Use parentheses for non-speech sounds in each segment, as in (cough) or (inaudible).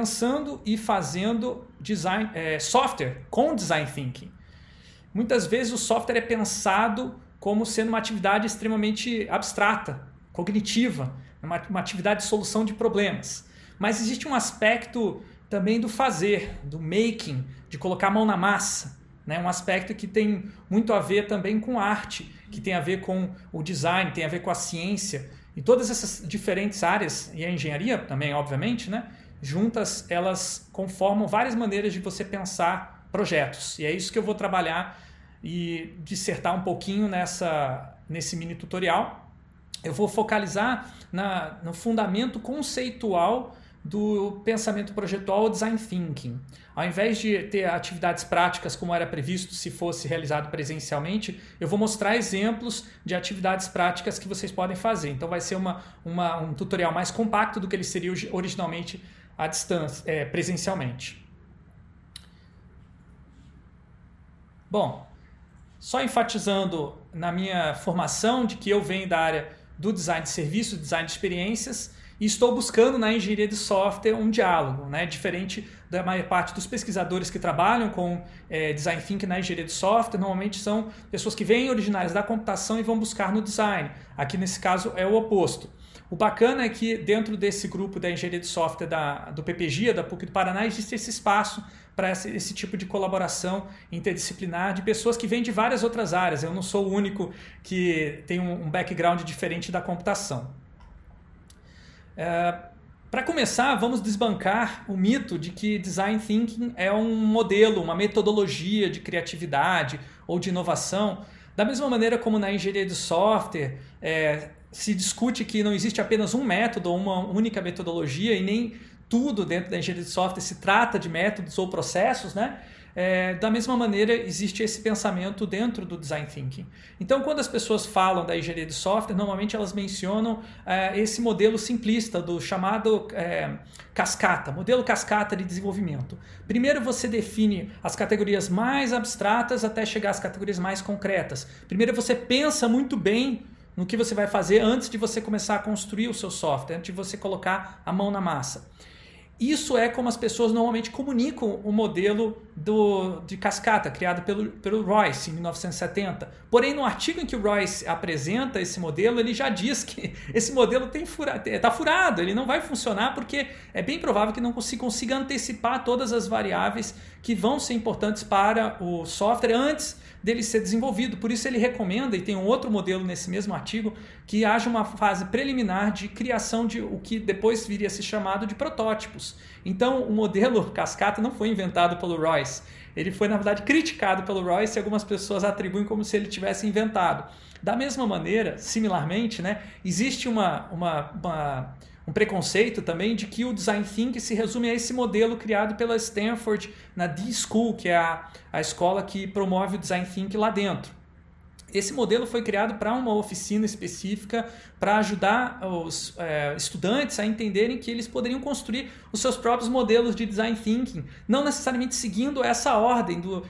pensando e fazendo design, é, software com design thinking. Muitas vezes o software é pensado como sendo uma atividade extremamente abstrata, cognitiva, uma, uma atividade de solução de problemas. Mas existe um aspecto também do fazer, do making, de colocar a mão na massa. Né? Um aspecto que tem muito a ver também com arte, que tem a ver com o design, tem a ver com a ciência. E todas essas diferentes áreas, e a engenharia também, obviamente, né? Juntas elas conformam várias maneiras de você pensar projetos. E é isso que eu vou trabalhar e dissertar um pouquinho nessa, nesse mini tutorial. Eu vou focalizar na, no fundamento conceitual do pensamento projetual design thinking. Ao invés de ter atividades práticas como era previsto se fosse realizado presencialmente, eu vou mostrar exemplos de atividades práticas que vocês podem fazer. Então vai ser uma, uma um tutorial mais compacto do que ele seria originalmente à distância, é, presencialmente. Bom, só enfatizando na minha formação de que eu venho da área do design de serviços, design de experiências, e estou buscando na engenharia de software um diálogo, né? diferente da maior parte dos pesquisadores que trabalham com é, design thinking na engenharia de software, normalmente são pessoas que vêm originárias da computação e vão buscar no design. Aqui nesse caso é o oposto. O bacana é que dentro desse grupo da engenharia de software da, do PPG, da PUC do Paraná, existe esse espaço para esse, esse, tipo de colaboração interdisciplinar de pessoas que vêm de várias outras áreas. Eu não sou o único que tem um, um background diferente da computação. É, para começar, vamos desbancar o mito de que design thinking é um modelo, uma metodologia de criatividade ou de inovação. Da mesma maneira como na engenharia de software, é, se discute que não existe apenas um método ou uma única metodologia e nem tudo dentro da engenharia de software se trata de métodos ou processos, né? É, da mesma maneira, existe esse pensamento dentro do design thinking. Então, quando as pessoas falam da engenharia de software, normalmente elas mencionam é, esse modelo simplista do chamado é, cascata, modelo cascata de desenvolvimento. Primeiro você define as categorias mais abstratas até chegar às categorias mais concretas. Primeiro você pensa muito bem no que você vai fazer antes de você começar a construir o seu software, antes de você colocar a mão na massa. Isso é como as pessoas normalmente comunicam o modelo do, de cascata, criado pelo, pelo Royce em 1970. Porém, no artigo em que o Royce apresenta esse modelo, ele já diz que (laughs) esse modelo está fura, tá furado, ele não vai funcionar porque é bem provável que não se consiga antecipar todas as variáveis que vão ser importantes para o software antes dele ser desenvolvido. Por isso ele recomenda, e tem um outro modelo nesse mesmo artigo, que haja uma fase preliminar de criação de o que depois viria a ser chamado de protótipos. Então o modelo cascata não foi inventado pelo Royce. Ele foi, na verdade, criticado pelo Royce e algumas pessoas atribuem como se ele tivesse inventado. Da mesma maneira, similarmente, né, existe uma, uma, uma um preconceito também de que o design thinking se resume a esse modelo criado pela Stanford na D-School, que é a, a escola que promove o design thinking lá dentro. Esse modelo foi criado para uma oficina específica para ajudar os é, estudantes a entenderem que eles poderiam construir os seus próprios modelos de design thinking, não necessariamente seguindo essa ordem do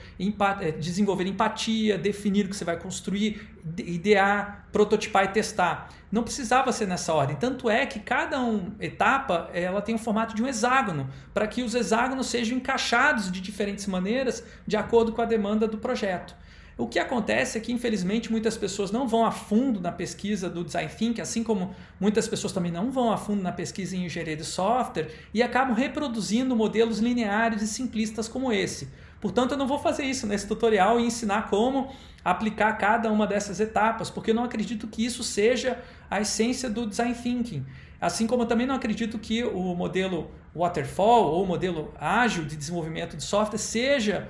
é, desenvolver empatia, definir o que você vai construir, idear, prototipar e testar. Não precisava ser nessa ordem. Tanto é que cada um, etapa ela tem o formato de um hexágono, para que os hexágonos sejam encaixados de diferentes maneiras de acordo com a demanda do projeto. O que acontece é que, infelizmente, muitas pessoas não vão a fundo na pesquisa do design thinking, assim como muitas pessoas também não vão a fundo na pesquisa em engenharia de software e acabam reproduzindo modelos lineares e simplistas como esse. Portanto, eu não vou fazer isso nesse tutorial e ensinar como aplicar cada uma dessas etapas, porque eu não acredito que isso seja a essência do design thinking. Assim como eu também não acredito que o modelo waterfall ou o modelo ágil de desenvolvimento de software seja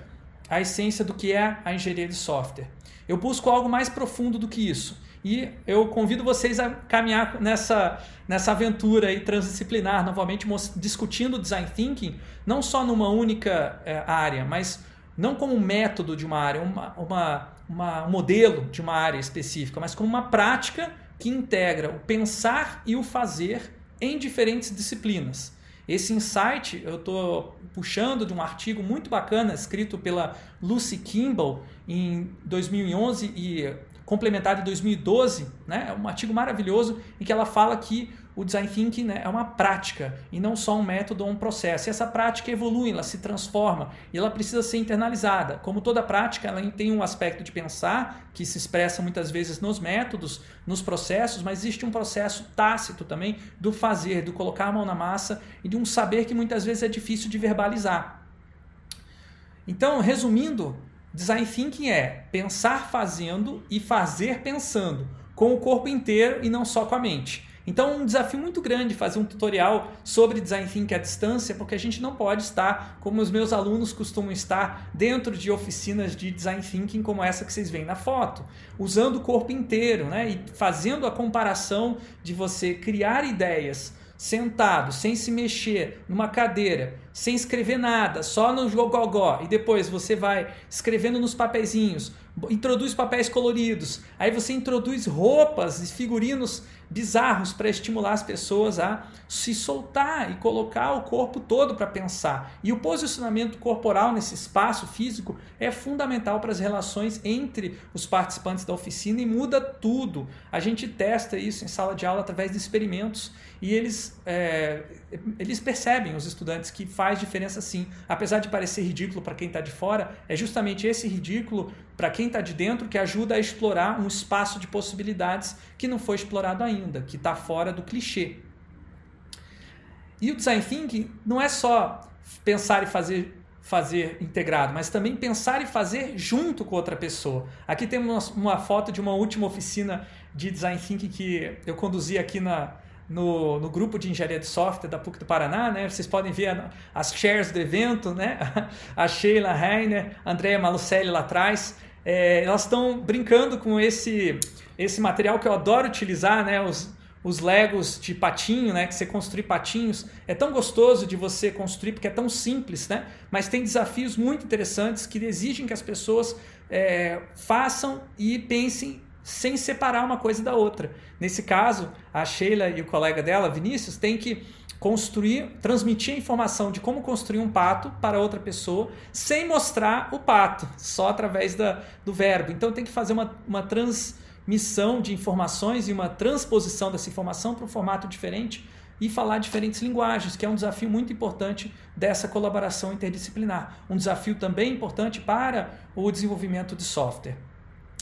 a essência do que é a engenharia de software. Eu busco algo mais profundo do que isso. E eu convido vocês a caminhar nessa, nessa aventura aí transdisciplinar, novamente discutindo design thinking, não só numa única é, área, mas não como um método de uma área, uma, uma, uma, um modelo de uma área específica, mas como uma prática que integra o pensar e o fazer em diferentes disciplinas. Esse insight eu estou puxando de um artigo muito bacana escrito pela Lucy Kimball em 2011 e complementado em 2012, né? É um artigo maravilhoso em que ela fala que o design thinking né, é uma prática e não só um método ou um processo. E essa prática evolui, ela se transforma e ela precisa ser internalizada. Como toda prática, ela tem um aspecto de pensar que se expressa muitas vezes nos métodos, nos processos, mas existe um processo tácito também do fazer, do colocar a mão na massa e de um saber que muitas vezes é difícil de verbalizar. Então, resumindo, design thinking é pensar fazendo e fazer pensando, com o corpo inteiro e não só com a mente. Então, um desafio muito grande fazer um tutorial sobre design thinking à distância, porque a gente não pode estar como os meus alunos costumam estar dentro de oficinas de design thinking como essa que vocês veem na foto, usando o corpo inteiro, né, e fazendo a comparação de você criar ideias sentado, sem se mexer, numa cadeira, sem escrever nada, só no gogó, e depois você vai escrevendo nos papeizinhos, introduz papéis coloridos, aí você introduz roupas e figurinos bizarros para estimular as pessoas a se soltar e colocar o corpo todo para pensar. E o posicionamento corporal nesse espaço físico é fundamental para as relações entre os participantes da oficina e muda tudo. A gente testa isso em sala de aula através de experimentos e eles, é, eles percebem, os estudantes, que faz diferença sim. Apesar de parecer ridículo para quem está de fora, é justamente esse ridículo para quem está de dentro que ajuda a explorar um espaço de possibilidades que não foi explorado ainda, que está fora do clichê. E o design thinking não é só pensar e fazer fazer integrado, mas também pensar e fazer junto com outra pessoa. Aqui temos uma foto de uma última oficina de design thinking que eu conduzi aqui na, no, no grupo de engenharia de software da PUC do Paraná, né? Vocês podem ver as shares do evento, né? (laughs) A Sheila Heiner, a Andrea Malucelli lá atrás. É, elas estão brincando com esse, esse material que eu adoro utilizar, né? Os, os Legos de patinho, né? Que você construir patinhos. É tão gostoso de você construir porque é tão simples, né? Mas tem desafios muito interessantes que exigem que as pessoas é, façam e pensem sem separar uma coisa da outra. Nesse caso, a Sheila e o colega dela, Vinícius, têm que construir, transmitir a informação de como construir um pato para outra pessoa sem mostrar o pato, só através da, do verbo. Então tem que fazer uma, uma transmissão de informações e uma transposição dessa informação para um formato diferente e falar diferentes linguagens, que é um desafio muito importante dessa colaboração interdisciplinar. Um desafio também importante para o desenvolvimento de software.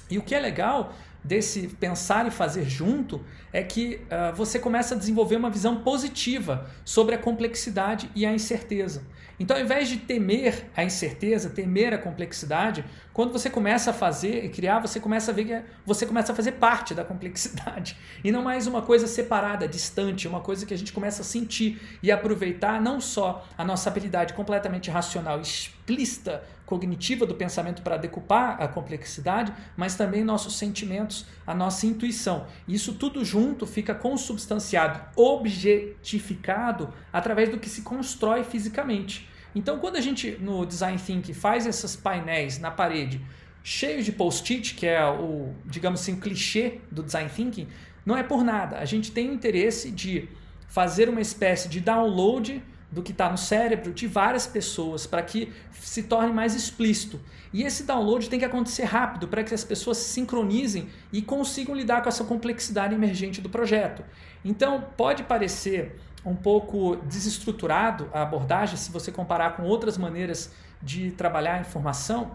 E o que é legal desse pensar e fazer junto é que uh, você começa a desenvolver uma visão positiva sobre a complexidade e a incerteza. Então, ao invés de temer a incerteza, temer a complexidade, quando você começa a fazer e criar, você começa a ver que é, você começa a fazer parte da complexidade (laughs) e não mais uma coisa separada, distante, uma coisa que a gente começa a sentir e aproveitar não só a nossa habilidade completamente racional, explícita, cognitiva do pensamento para decupar a complexidade, mas também nossos sentimentos, a nossa intuição. Isso tudo junto fica consubstanciado, objetificado através do que se constrói fisicamente. Então, quando a gente no design thinking faz esses painéis na parede cheios de post-it, que é o, digamos assim, clichê do design thinking, não é por nada. A gente tem o interesse de fazer uma espécie de download do que está no cérebro de várias pessoas para que se torne mais explícito. E esse download tem que acontecer rápido para que as pessoas se sincronizem e consigam lidar com essa complexidade emergente do projeto. Então, pode parecer um pouco desestruturado a abordagem se você comparar com outras maneiras de trabalhar a informação,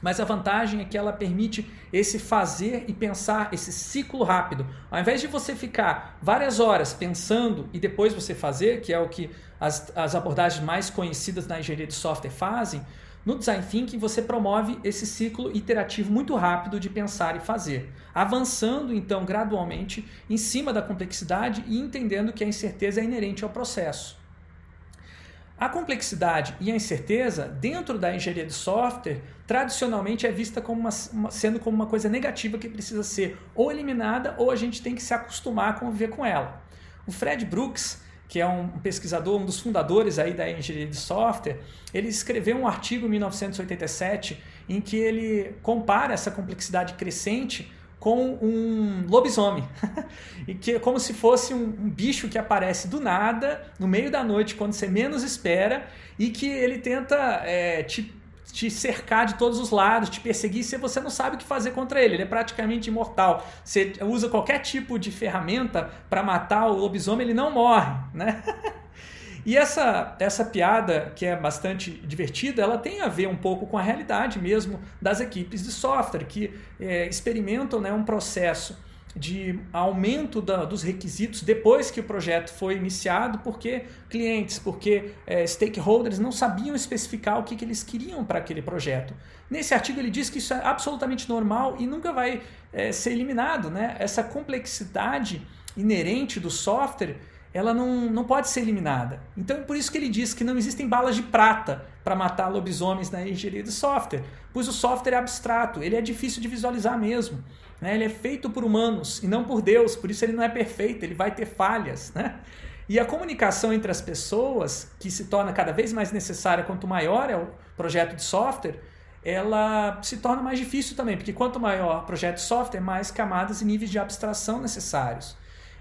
mas a vantagem é que ela permite esse fazer e pensar, esse ciclo rápido. Ao invés de você ficar várias horas pensando e depois você fazer, que é o que as, as abordagens mais conhecidas na engenharia de software fazem, no Design Thinking você promove esse ciclo iterativo muito rápido de pensar e fazer, avançando então gradualmente em cima da complexidade e entendendo que a incerteza é inerente ao processo. A complexidade e a incerteza, dentro da engenharia de software, tradicionalmente é vista como uma, uma, sendo como uma coisa negativa que precisa ser ou eliminada ou a gente tem que se acostumar a conviver com ela. O Fred Brooks, que é um pesquisador, um dos fundadores aí da engenharia de software, ele escreveu um artigo em 1987 em que ele compara essa complexidade crescente com um lobisomem. (laughs) e que é como se fosse um, um, bicho que aparece do nada, no meio da noite, quando você menos espera, e que ele tenta é, te te cercar de todos os lados, te perseguir, se você não sabe o que fazer contra ele. Ele é praticamente imortal. Você usa qualquer tipo de ferramenta para matar o lobisomem, ele não morre, né? (laughs) E essa, essa piada, que é bastante divertida, ela tem a ver um pouco com a realidade mesmo das equipes de software, que é, experimentam né, um processo de aumento da, dos requisitos depois que o projeto foi iniciado, porque clientes, porque é, stakeholders não sabiam especificar o que, que eles queriam para aquele projeto. Nesse artigo ele diz que isso é absolutamente normal e nunca vai é, ser eliminado. Né? Essa complexidade inerente do software ela não, não pode ser eliminada. Então é por isso que ele diz que não existem balas de prata para matar lobisomens na engenharia de software, pois o software é abstrato, ele é difícil de visualizar mesmo. Né? Ele é feito por humanos e não por Deus, por isso ele não é perfeito, ele vai ter falhas. Né? E a comunicação entre as pessoas, que se torna cada vez mais necessária quanto maior é o projeto de software, ela se torna mais difícil também, porque quanto maior o projeto de software, mais camadas e níveis de abstração necessários.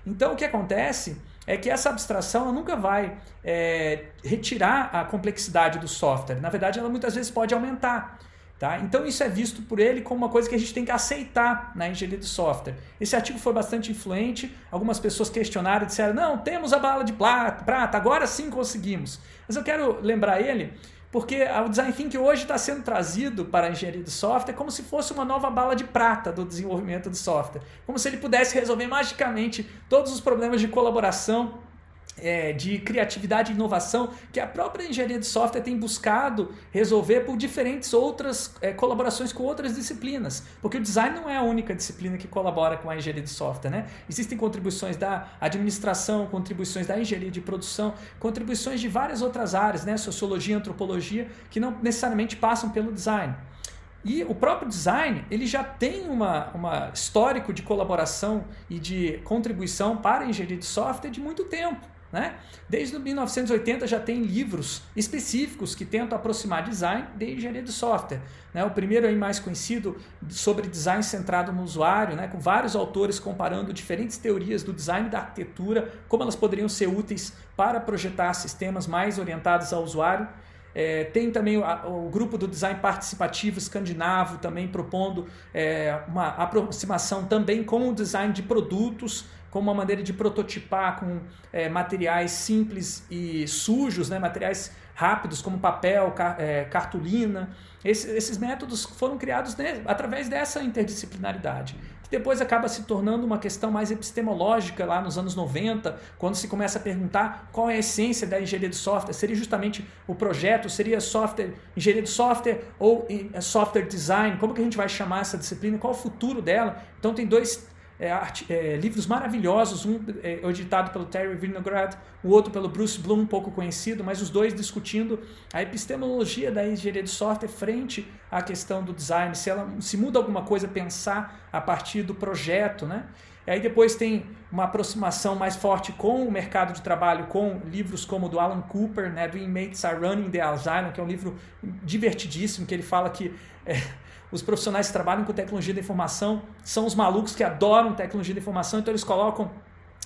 Então o que acontece é que essa abstração nunca vai é, retirar a complexidade do software. Na verdade, ela muitas vezes pode aumentar. Tá? Então isso é visto por ele como uma coisa que a gente tem que aceitar na engenharia de software. Esse artigo foi bastante influente, algumas pessoas questionaram e disseram, não, temos a bala de prata, agora sim conseguimos. Mas eu quero lembrar ele, porque o Design Thinking hoje está sendo trazido para a engenharia de software como se fosse uma nova bala de prata do desenvolvimento de software. Como se ele pudesse resolver magicamente todos os problemas de colaboração é, de criatividade e inovação que a própria engenharia de software tem buscado resolver por diferentes outras é, colaborações com outras disciplinas. Porque o design não é a única disciplina que colabora com a engenharia de software. Né? Existem contribuições da administração, contribuições da engenharia de produção, contribuições de várias outras áreas, né? sociologia, antropologia, que não necessariamente passam pelo design. E o próprio design ele já tem uma, uma histórico de colaboração e de contribuição para a engenharia de software de muito tempo. Né? Desde 1980 já tem livros específicos que tentam aproximar design de engenharia de software. Né? O primeiro aí mais conhecido sobre design centrado no usuário, né? com vários autores comparando diferentes teorias do design da arquitetura, como elas poderiam ser úteis para projetar sistemas mais orientados ao usuário. É, tem também o, o, grupo do design participativo escandinavo também propondo é, uma aproximação também com o design de produtos como uma maneira de prototipar com é, materiais simples e sujos, né? materiais rápidos como papel, car é, cartolina. Esse, esses métodos foram criados né, através dessa interdisciplinaridade, que depois acaba se tornando uma questão mais epistemológica lá nos anos 90, quando se começa a perguntar qual é a essência da engenharia de software. Seria justamente o projeto, seria software, engenharia de software ou é, software design? Como que a gente vai chamar essa disciplina? Qual o futuro dela? Então tem dois é, é, livros maravilhosos, um é, editado pelo Terry Vinograd, o outro pelo Bruce Bloom, pouco conhecido, mas os dois discutindo a epistemologia da engenharia de software frente à questão do design, se, ela, se muda alguma coisa pensar a partir do projeto, né? E aí depois tem uma aproximação mais forte com o mercado de trabalho, com livros como o do Alan Cooper, né, do Inmates Are Running the Alzheimer, que é um livro divertidíssimo, que ele fala que é, os profissionais que trabalham com tecnologia da informação são os malucos que adoram tecnologia da informação, então eles colocam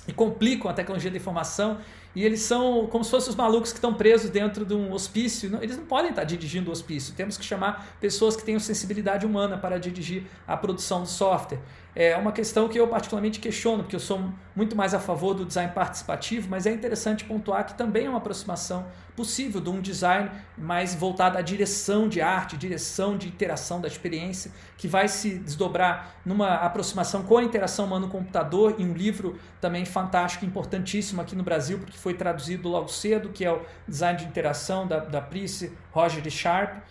e complicam a tecnologia da informação e eles são como se fossem os malucos que estão presos dentro de um hospício. Eles não podem estar dirigindo o hospício. Temos que chamar pessoas que tenham sensibilidade humana para dirigir a produção do software. É uma questão que eu particularmente questiono, porque eu sou muito mais a favor do design participativo, mas é interessante pontuar que também é uma aproximação possível de um design mais voltado à direção de arte, direção de interação da experiência, que vai se desdobrar numa aproximação com a interação humano-computador em um livro também fantástico, importantíssimo aqui no Brasil, porque foi traduzido logo cedo, que é o Design de Interação da, da Price Roger Sharp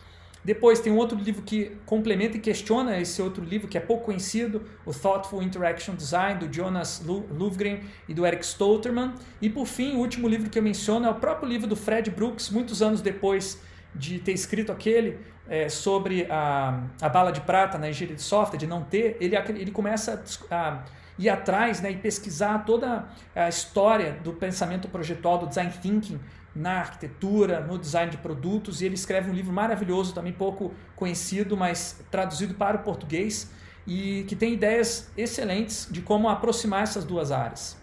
depois tem um outro livro que complementa e questiona esse outro livro que é pouco conhecido, o Thoughtful Interaction Design, do Jonas Lufgren e do Eric Stolterman. E por fim, o último livro que eu menciono é o próprio livro do Fred Brooks, muitos anos depois de ter escrito aquele é, sobre a, a bala de prata na engenharia de software, de não ter, ele, ele começa a, a ir atrás né, e pesquisar toda a história do pensamento projetual, do design thinking, na arquitetura, no design de produtos, e ele escreve um livro maravilhoso, também pouco conhecido, mas traduzido para o português, e que tem ideias excelentes de como aproximar essas duas áreas.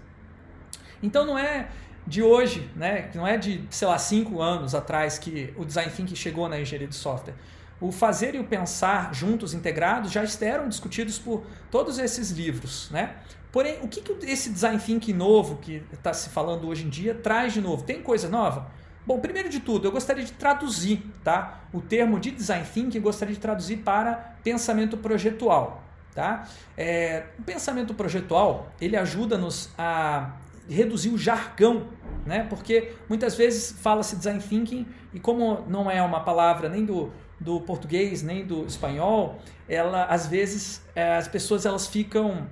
Então não é de hoje, né, não é de, sei lá, cinco anos atrás que o design thinking chegou na engenharia de software. O fazer e o pensar juntos, integrados, já eram discutidos por todos esses livros. Né? Porém, o que, que esse design thinking novo que está se falando hoje em dia traz de novo? Tem coisa nova? Bom, primeiro de tudo, eu gostaria de traduzir tá? o termo de design thinking, eu gostaria de traduzir para pensamento projetual. Tá? É, o pensamento projetual ele ajuda-nos a reduzir o jargão, né? porque muitas vezes fala-se design thinking e como não é uma palavra nem do, do português nem do espanhol, ela às vezes é, as pessoas elas ficam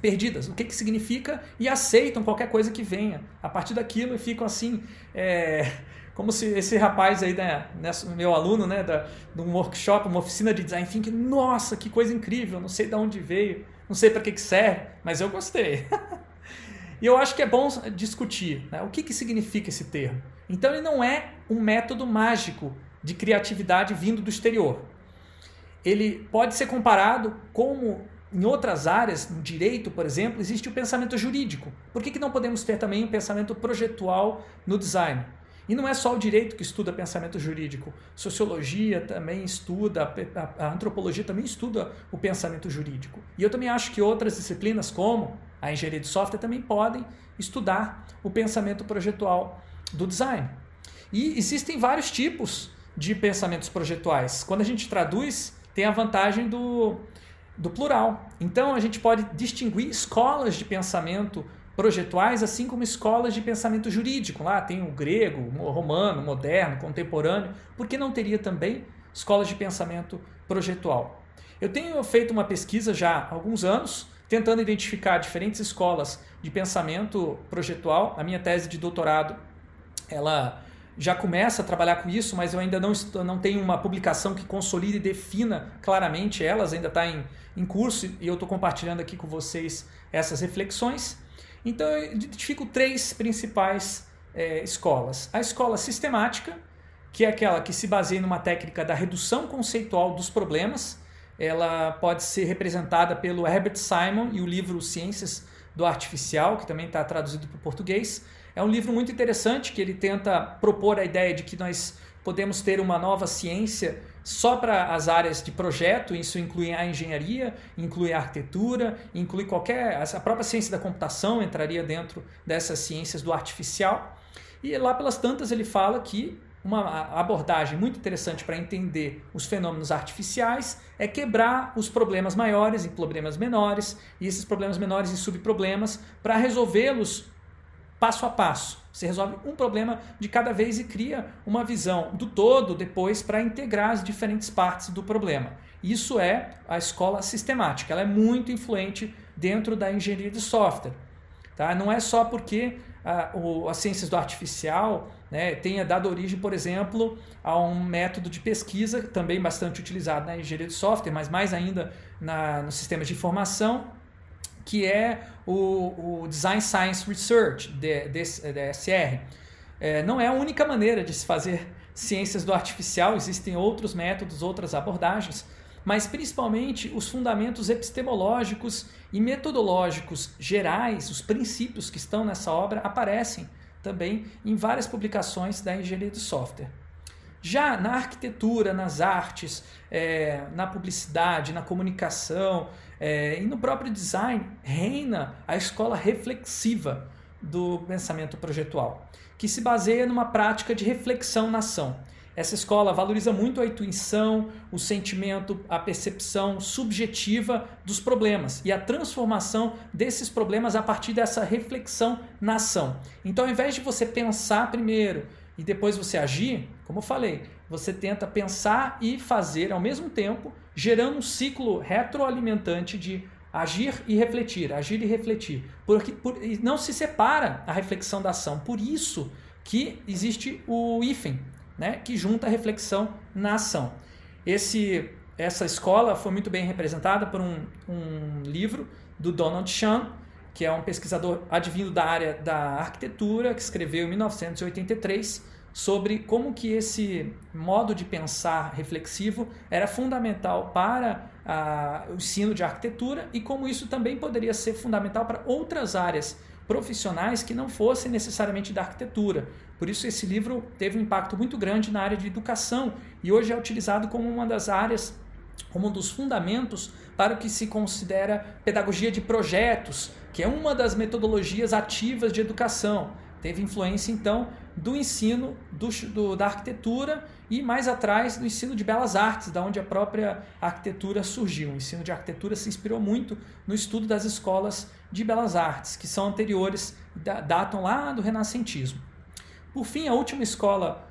perdidas. O que, que significa e aceitam qualquer coisa que venha a partir daquilo e ficam assim. É, como se esse rapaz aí, né, meu aluno, né, da, de um workshop, uma oficina de design thinking, nossa, que coisa incrível, não sei de onde veio, não sei para que, que serve, mas eu gostei. (laughs) e eu acho que é bom discutir né, o que, que significa esse termo. Então ele não é um método mágico de criatividade vindo do exterior. Ele pode ser comparado como em outras áreas, no direito, por exemplo, existe o pensamento jurídico. Por que, que não podemos ter também um pensamento projetual no design? E não é só o direito que estuda pensamento jurídico. Sociologia também estuda, a antropologia também estuda o pensamento jurídico. E eu também acho que outras disciplinas, como a engenharia de software, também podem estudar o pensamento projetual do design. E existem vários tipos de pensamentos projetuais. Quando a gente traduz, tem a vantagem do, do plural. Então a gente pode distinguir escolas de pensamento projetuais, assim como escolas de pensamento jurídico. Lá tem o grego, o romano, moderno, contemporâneo. Por que não teria também escolas de pensamento projetual? Eu tenho feito uma pesquisa já há alguns anos, tentando identificar diferentes escolas de pensamento projetual. A minha tese de doutorado, ela já começa a trabalhar com isso, mas eu ainda não, não tenho uma publicação que consolide e defina claramente elas, ainda está em, em curso e eu estou compartilhando aqui com vocês essas reflexões. Então eu identifico três principais é, escolas. A escola sistemática, que é aquela que se baseia numa técnica da redução conceitual dos problemas. Ela pode ser representada pelo Herbert Simon e o livro Ciências do Artificial, que também está traduzido para o português. É um livro muito interessante que ele tenta propor a ideia de que nós podemos ter uma nova ciência só para as áreas de projeto, isso inclui a engenharia, inclui a arquitetura, inclui qualquer. A própria ciência da computação entraria dentro dessas ciências do artificial. E lá pelas tantas ele fala que uma abordagem muito interessante para entender os fenômenos artificiais é quebrar os problemas maiores em problemas menores e esses problemas menores em subproblemas para resolvê-los passo a passo. Você resolve um problema de cada vez e cria uma visão do todo depois para integrar as diferentes partes do problema. Isso é a escola sistemática. Ela é muito influente dentro da engenharia de software. Tá? Não é só porque a, o, as ciências do artificial né, tenha dado origem, por exemplo, a um método de pesquisa também bastante utilizado na engenharia de software, mas mais ainda na, nos sistemas de informação, que é o, o Design Science Research, DSR. É, não é a única maneira de se fazer ciências do artificial, existem outros métodos, outras abordagens, mas principalmente os fundamentos epistemológicos e metodológicos gerais, os princípios que estão nessa obra, aparecem também em várias publicações da engenharia do software. Já na arquitetura, nas artes, é, na publicidade, na comunicação é, e no próprio design, reina a escola reflexiva do pensamento projetual, que se baseia numa prática de reflexão na ação. Essa escola valoriza muito a intuição, o sentimento, a percepção subjetiva dos problemas e a transformação desses problemas a partir dessa reflexão na ação. Então, ao invés de você pensar primeiro, e depois você agir, como eu falei, você tenta pensar e fazer ao mesmo tempo, gerando um ciclo retroalimentante de agir e refletir, agir e refletir. Porque por, não se separa a reflexão da ação. Por isso que existe o hífen, né, que junta a reflexão na ação. Esse, essa escola foi muito bem representada por um, um livro do Donald Chan, que é um pesquisador advindo da área da arquitetura, que escreveu em 1983 sobre como que esse modo de pensar reflexivo era fundamental para a, o ensino de arquitetura e como isso também poderia ser fundamental para outras áreas profissionais que não fossem necessariamente da arquitetura. Por isso esse livro teve um impacto muito grande na área de educação e hoje é utilizado como uma das áreas, como um dos fundamentos para o que se considera pedagogia de projetos, que é uma das metodologias ativas de educação. Teve influência então do ensino do, do, da arquitetura e mais atrás do ensino de belas artes, da onde a própria arquitetura surgiu. O ensino de arquitetura se inspirou muito no estudo das escolas de belas artes, que são anteriores, datam lá do renascentismo. Por fim, a última escola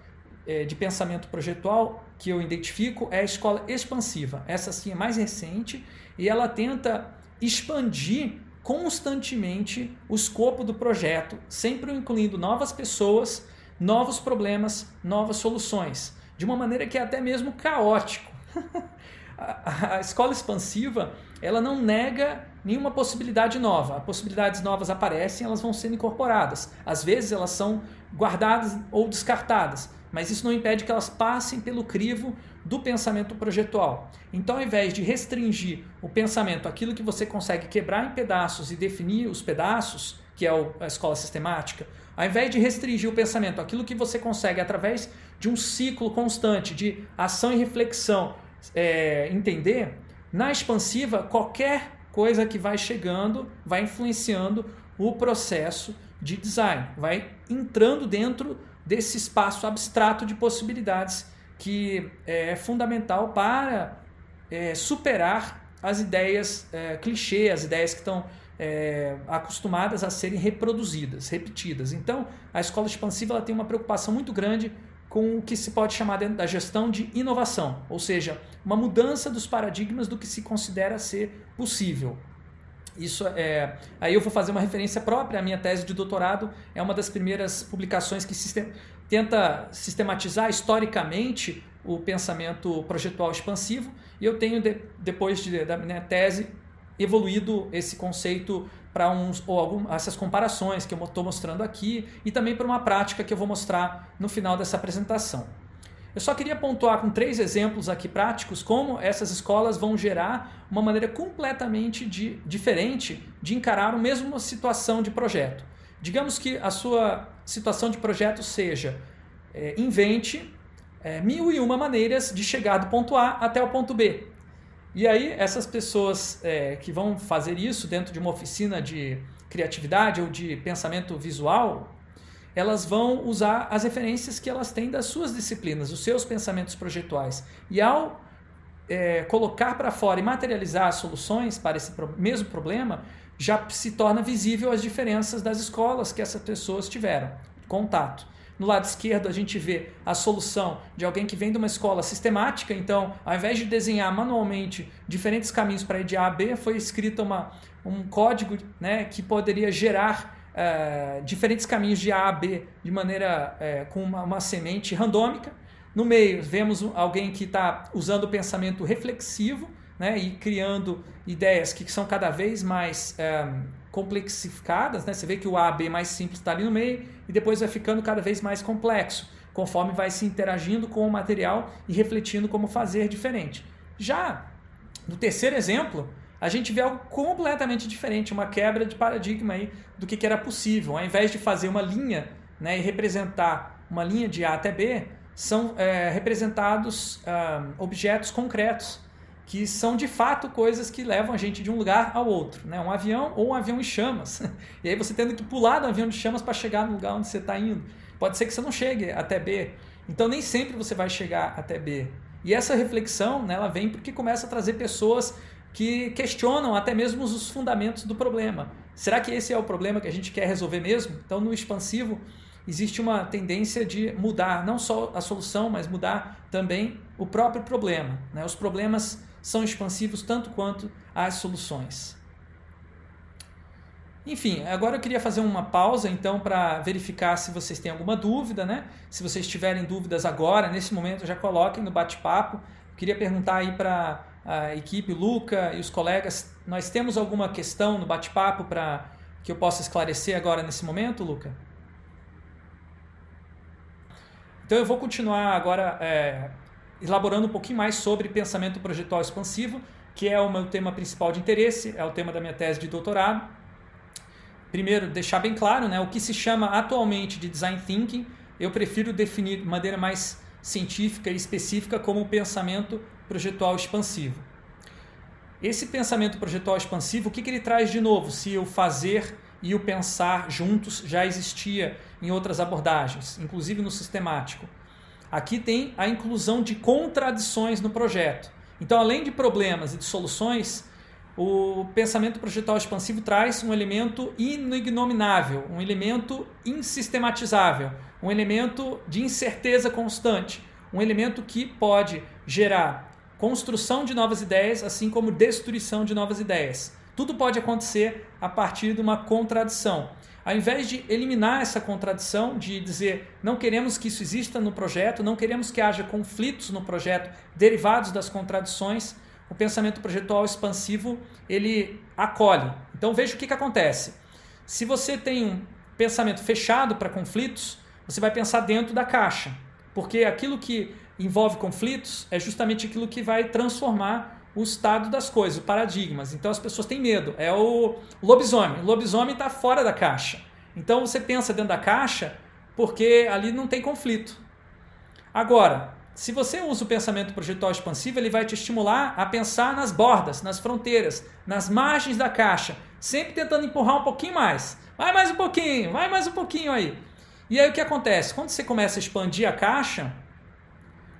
é, de pensamento projetual que eu identifico é a escola expansiva. Essa sim é mais recente e ela tenta expandir constantemente o escopo do projeto, sempre incluindo novas pessoas, novos problemas, novas soluções, de uma maneira que é até mesmo caótico. (laughs) a, escola expansiva ela não nega nenhuma possibilidade nova. Possibilidades novas aparecem, elas vão sendo incorporadas. Às vezes elas são guardadas ou descartadas, mas isso não impede que elas passem pelo crivo do pensamento projetual. Então, ao invés de restringir o pensamento aquilo que você consegue quebrar em pedaços e definir os pedaços, que é a escola sistemática, ao invés de restringir o pensamento aquilo que você consegue através de um ciclo constante de ação e reflexão é, entender, na expansiva, qualquer coisa que vai chegando vai influenciando o processo de design, vai entrando dentro desse espaço abstrato de possibilidades que é fundamental para é, superar as ideias é, clichê, as ideias que estão é, acostumadas a serem reproduzidas, repetidas. Então, a escola expansiva ela tem uma preocupação muito grande com o que se pode chamar da gestão de inovação, ou seja, uma mudança dos paradigmas do que se considera ser possível. Isso é. Aí eu vou fazer uma referência própria. A minha tese de doutorado é uma das primeiras publicações que sistem, tenta sistematizar historicamente o pensamento projetual expansivo. E eu tenho, de, depois de, da minha tese, evoluído esse conceito para uns ou algum, essas comparações que eu estou mostrando aqui e também para uma prática que eu vou mostrar no final dessa apresentação. Eu só queria pontuar com três exemplos aqui práticos como essas escolas vão gerar uma maneira completamente de, diferente de encarar a mesma situação de projeto. Digamos que a sua situação de projeto seja é, invente é, mil e uma maneiras de chegar do ponto A até o ponto B. E aí essas pessoas é, que vão fazer isso dentro de uma oficina de criatividade ou de pensamento visual, elas vão usar as referências que elas têm das suas disciplinas, os seus pensamentos projetuais. E ao é, colocar para fora e materializar as soluções para esse mesmo problema, já se torna visível as diferenças das escolas que essas pessoas tiveram contato. No lado esquerdo, a gente vê a solução de alguém que vem de uma escola sistemática, então, ao invés de desenhar manualmente diferentes caminhos para ir de A a B, foi escrito uma, um código né, que poderia gerar é, diferentes caminhos de A a B de maneira é, com uma, uma, semente randômica. No meio, vemos alguém que está usando o pensamento reflexivo né, e criando ideias que são cada vez mais é, complexificadas. Né? Você vê que o A a B mais simples está ali no meio e depois vai ficando cada vez mais complexo, conforme vai se interagindo com o material e refletindo como fazer diferente. Já no terceiro exemplo, a gente vê algo completamente diferente, uma quebra de paradigma aí do que, que era possível. Ao invés de fazer uma linha né, e representar uma linha de A até B, são é, representados ah, objetos concretos, que são de fato coisas que levam a gente de um lugar ao outro. Né? Um avião ou um avião em chamas. (laughs) E aí você tendo que pular do avião de chamas para chegar no lugar onde você está indo. Pode ser que você não chegue até B. Então nem sempre você vai chegar até B. E essa reflexão né, ela vem porque começa a trazer pessoas que questionam até mesmo os fundamentos do problema. Será que esse é o problema que a gente quer resolver mesmo? Então, no expansivo, existe uma tendência de mudar não só a solução, mas mudar também o próprio problema. Né? Os problemas são expansivos tanto quanto as soluções. Enfim, agora eu queria fazer uma pausa então para verificar se vocês têm alguma dúvida, né? Se vocês tiverem dúvidas agora, nesse momento, já coloquem no bate-papo. Queria perguntar aí para a equipe, Luca e os colegas, nós temos alguma questão no bate-papo para que eu possa esclarecer agora nesse momento, Luca? Então eu vou continuar agora é, elaborando um pouquinho mais sobre pensamento projetual expansivo, que é o meu tema principal de interesse, é o tema da minha tese de doutorado. primeiro, deixar bem claro, né, o que se chama atualmente de design thinking, eu prefiro definir de maneira mais científica e específica como pensamento projetual expansivo. Esse pensamento projetual expansivo, o que, que ele traz de novo? Se o fazer e o pensar juntos já existia em outras abordagens, inclusive no sistemático. Aqui tem a inclusão de contradições no projeto. Então, além de problemas e de soluções, o pensamento projetual expansivo traz um elemento inignominável, um elemento insistematizável, um elemento de incerteza constante, um elemento que pode gerar construção de novas ideias, assim como destruição de novas ideias. Tudo pode acontecer a partir de uma contradição. Ao invés de eliminar essa contradição, de dizer não queremos que isso exista no projeto, não queremos que haja conflitos no projeto derivados das contradições, o pensamento projetual expansivo ele acolhe. Então veja o que, que acontece. Se você tem um pensamento fechado para conflitos, você vai pensar dentro da caixa, porque aquilo que envolve conflitos é justamente aquilo que vai transformar o estado das coisas, o paradigmas. Então as pessoas têm medo. É o lobisomem. O lobisomem está fora da caixa. Então você pensa dentro da caixa porque ali não tem conflito. Agora, se você usa o pensamento projetual expansivo, ele vai te estimular a pensar nas bordas, nas fronteiras, nas margens da caixa, sempre tentando empurrar um pouquinho mais. Vai mais um pouquinho, vai mais um pouquinho aí. E aí o que acontece? Quando você começa a expandir a caixa,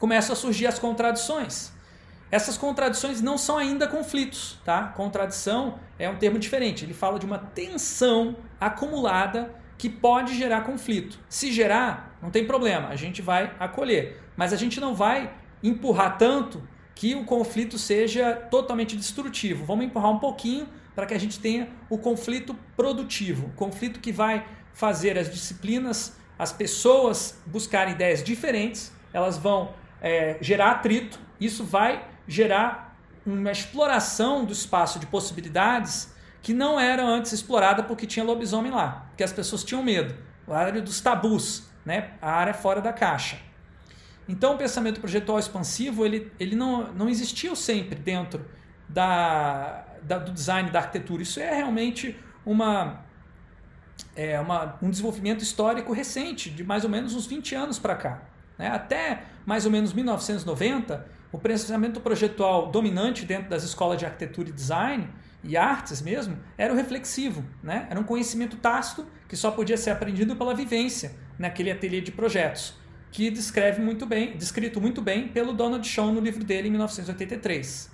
começam a surgir as contradições. Essas contradições não são ainda conflitos, tá? Contradição é um termo diferente. Ele fala de uma tensão acumulada que pode gerar conflito. Se gerar, não tem problema, a gente vai acolher, mas a gente não vai empurrar tanto que o conflito seja totalmente destrutivo. Vamos empurrar um pouquinho para que a gente tenha o conflito produtivo, o conflito que vai fazer as disciplinas, as pessoas buscarem ideias diferentes, elas vão é, gerar atrito, isso vai gerar uma exploração do espaço de possibilidades que não era antes explorada porque tinha lobisomem lá, porque as pessoas tinham medo. A área dos tabus, né? a área fora da caixa. Então o pensamento projetual expansivo ele, ele não, não existiu sempre dentro da, da, do design da arquitetura. Isso é realmente uma, é uma, um desenvolvimento histórico recente, de mais ou menos uns 20 anos para cá. Né? Até mais ou menos 1990, o pensamento projetual dominante dentro das escolas de arquitetura e design e artes mesmo era o reflexivo, né? Era um conhecimento tácito que só podia ser aprendido pela vivência naquele ateliê de projetos, que descreve muito bem, descrito muito bem pelo Donald Shaw no livro dele em 1983.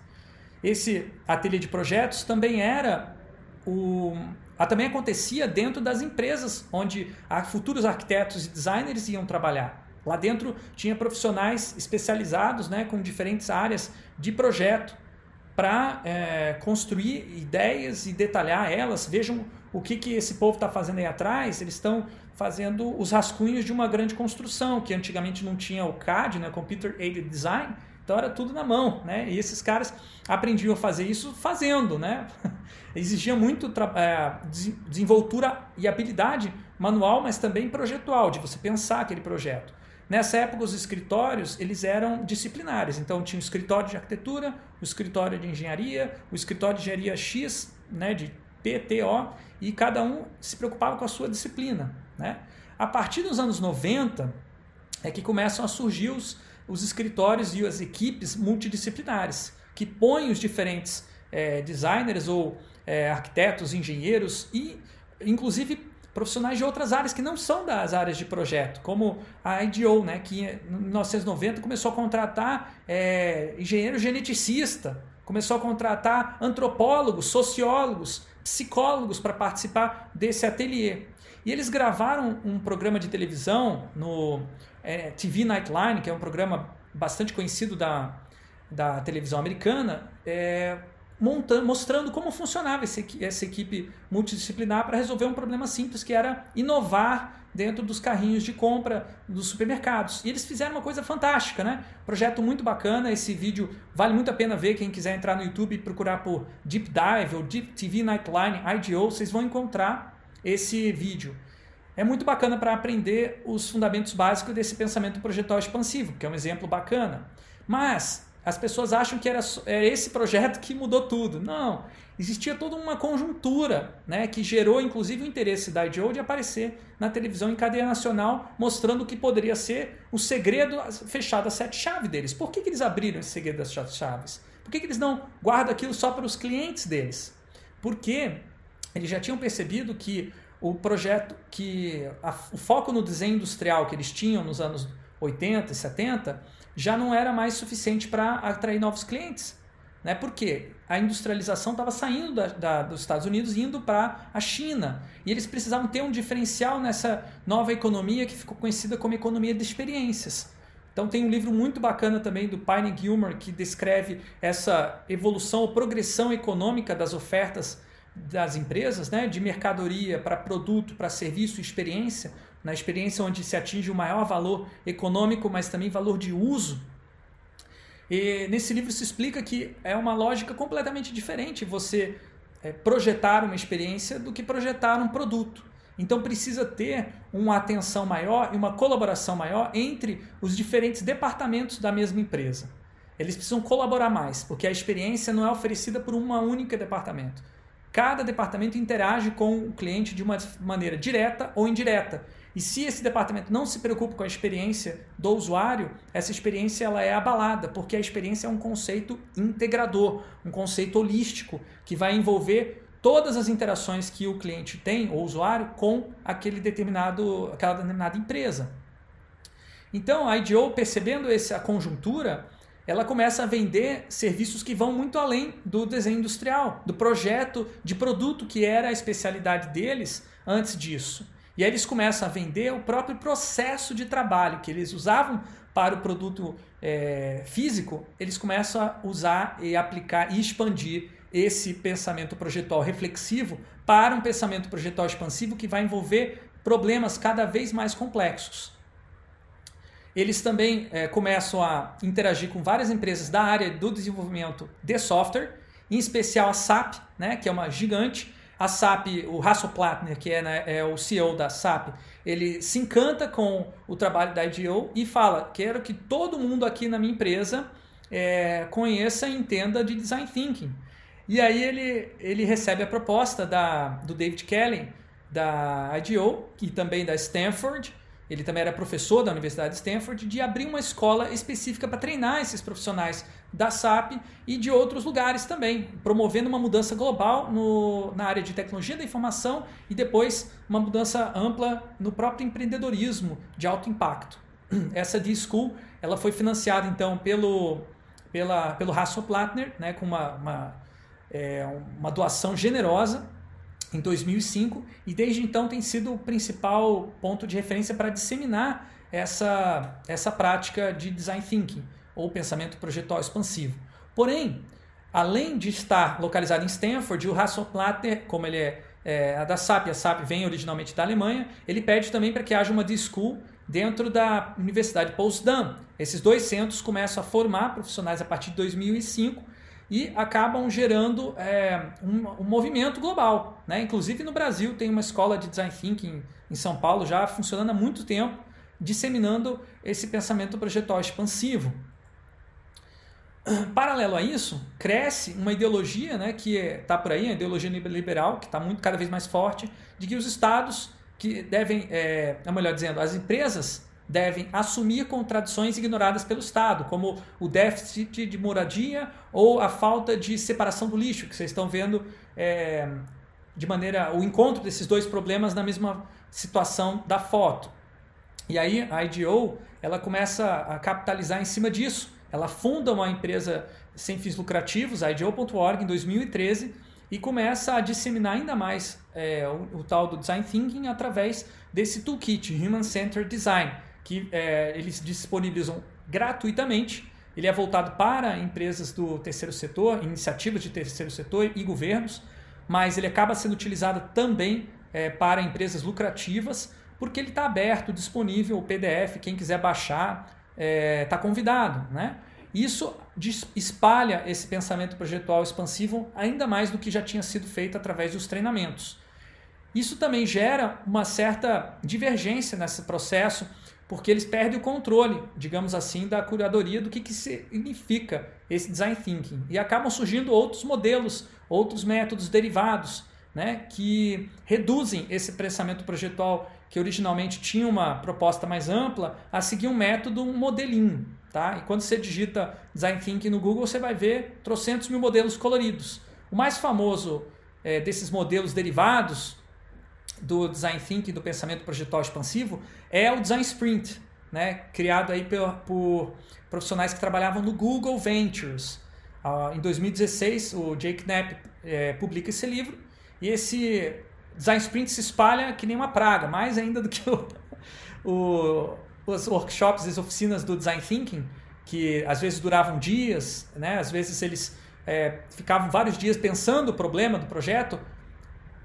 Esse ateliê de projetos também era o também acontecia dentro das empresas onde futuros arquitetos e designers iam trabalhar. Lá dentro tinha profissionais especializados né, com diferentes áreas de projeto para é, construir ideias e detalhar elas. Vejam o que, que esse povo está fazendo aí atrás. Eles estão fazendo os rascunhos de uma grande construção, que antigamente não tinha o CAD, né, Computer Aided Design, então era tudo na mão. Né? E esses caras aprendiam a fazer isso fazendo. Né? (laughs) Exigia muito é, desenvoltura e habilidade manual, mas também projetual, de você pensar aquele projeto. Nessa época, os escritórios eles eram disciplinares. Então, tinha o escritório de arquitetura, o escritório de engenharia, o escritório de engenharia X, né, de PTO, e cada um se preocupava com a sua disciplina. Né? A partir dos anos 90 é que começam a surgir os, os escritórios e as equipes multidisciplinares, que põem os diferentes é, designers ou é, arquitetos, engenheiros e, inclusive, profissionais de outras áreas que não são das áreas de projeto, como a IDO, né, que em 1990 começou a contratar é, engenheiro geneticista, começou a contratar antropólogos, sociólogos, psicólogos para participar desse ateliê. E eles gravaram um programa de televisão no é, TV Nightline, que é um programa bastante conhecido da, da televisão americana, é, montando, mostrando como funcionava esse, essa equipe multidisciplinar para resolver um problema simples que era inovar dentro dos carrinhos de compra dos supermercados. E eles fizeram uma coisa fantástica, né? Projeto muito bacana. Esse vídeo vale muito a pena ver. Quem quiser entrar no YouTube e procurar por Deep Dive ou Deep TV Nightline IDO, vocês vão encontrar esse vídeo. É muito bacana para aprender os fundamentos básicos desse pensamento projetual expansivo, que é um exemplo bacana. Mas as pessoas acham que era, era esse projeto que mudou tudo. Não, existia toda uma conjuntura né, que gerou inclusive o interesse da IDO de aparecer na televisão em cadeia nacional, mostrando o que poderia ser o segredo fechado a sete chaves deles. Por que, que eles abriram esse segredo das sete chaves? Por que, que eles não guardam aquilo só para os clientes deles? Porque eles já tinham percebido que o projeto, que a, o foco no desenho industrial que eles tinham nos anos 80 e 70 já não era mais suficiente para atrair novos clientes. Né? Porque a industrialização estava saindo da, da, dos Estados Unidos e indo para a China. E eles precisavam ter um diferencial nessa nova economia que ficou conhecida como economia de experiências. Então tem um livro muito bacana também do Pine Gilmer que descreve essa evolução ou progressão econômica das ofertas das empresas, né, de mercadoria para produto, para serviço, experiência, na experiência onde se atinge o maior valor econômico, mas também valor de uso. E nesse livro se explica que é uma lógica completamente diferente você é, projetar uma experiência do que projetar um produto. Então precisa ter uma atenção maior e uma colaboração maior entre os diferentes departamentos da mesma empresa. Eles precisam colaborar mais, porque a experiência não é oferecida por uma única departamento. Cada departamento interage com o cliente de uma maneira direta ou indireta. E se esse departamento não se preocupa com a experiência do usuário, essa experiência ela é abalada, porque a experiência é um conceito integrador, um conceito holístico, que vai envolver todas as interações que o cliente tem, ou usuário, com aquele determinado, aquela determinada empresa. Então, a IDO, percebendo essa conjuntura, ela começa a vender serviços que vão muito além do desenho industrial, do projeto de produto que era a especialidade deles antes disso. E aí eles começam a vender o próprio processo de trabalho que eles usavam para o produto é, físico, eles começam a usar e aplicar e expandir esse pensamento projetual reflexivo para um pensamento projetual expansivo que vai envolver problemas cada vez mais complexos. Eles também é, começam a interagir com várias empresas da área do desenvolvimento de software, em especial a SAP, né, que é uma gigante, a SAP, o Hasso Plattner, que é, né, é, o CEO da SAP, ele se encanta com o trabalho da IDEO e fala: quero que todo mundo aqui na minha empresa é, conheça e entenda de design thinking. E aí ele, ele recebe a proposta da, do David Kelly, da IDEO, e também da Stanford, ele também era professor da Universidade de Stanford, de abrir uma escola específica para treinar esses profissionais da SAP e de outros lugares também, promovendo uma mudança global no, na área de tecnologia da informação e depois uma mudança ampla no próprio empreendedorismo de alto impacto. (clears throat) Essa D-School ela foi financiada então pelo, pela, pelo Hasso Plattner, né, com uma, uma, é, uma doação generosa em 2005 e desde então tem sido o principal ponto de referência para disseminar essa, essa prática de design thinking ou pensamento projetual expansivo. Porém, além de estar localizado em Stanford, o Hasso Platter, como ele é, é da SAP, a SAP vem originalmente da Alemanha, ele pede também para que haja uma D-School dentro da Universidade Potsdam. Esses dois centros começam a formar profissionais a partir de 2005 e acabam gerando é, um, um, movimento global. Né? Inclusive no Brasil tem uma escola de design thinking em São Paulo já funcionando há muito tempo, disseminando esse pensamento projetual expansivo. Paralelo a isso, cresce uma ideologia né, que está é, por aí, a ideologia liberal, que está muito cada vez mais forte, de que os estados que devem, é, melhor dizendo, as empresas devem assumir contradições ignoradas pelo Estado, como o déficit de moradia ou a falta de separação do lixo, que vocês estão vendo é, de maneira o encontro desses dois problemas na mesma situação da foto. E aí a IDO ela começa a capitalizar em cima disso. Ela funda uma empresa sem fins lucrativos, a IDO.org, em 2013 e começa a disseminar ainda mais é, o, o tal do design thinking através desse toolkit Human Centered Design que é, eles disponibilizam gratuitamente. Ele é voltado para empresas do terceiro setor, iniciativas de terceiro setor e governos, mas ele acaba sendo utilizado também é, para empresas lucrativas, porque ele está aberto, disponível, o PDF, quem quiser baixar está é, tá convidado. Né? Isso espalha esse pensamento projetual expansivo ainda mais do que já tinha sido feito através dos treinamentos. Isso também gera uma certa divergência nesse processo porque eles perdem o controle, digamos assim, da curadoria do que, que significa esse design thinking. E acabam surgindo outros modelos, outros métodos derivados, né, que reduzem esse pensamento projetual que originalmente tinha uma proposta mais ampla a seguir um método, um modelinho. Tá? E quando você digita Design Thinking no Google, você vai ver trocentos mil modelos coloridos. O mais famoso é, desses modelos derivados do Design Thinking, do pensamento projetual expansivo, é o Design Sprint, né? criado aí por, por profissionais que trabalhavam no Google Ventures. Uh, em 2016, o Jake Knapp é, publica esse livro e esse Design Sprint se espalha que nem uma praga, mais ainda do que o, o, os workshops as oficinas do Design Thinking, que às vezes duravam dias, né? às vezes eles é, ficavam vários dias pensando o problema do projeto.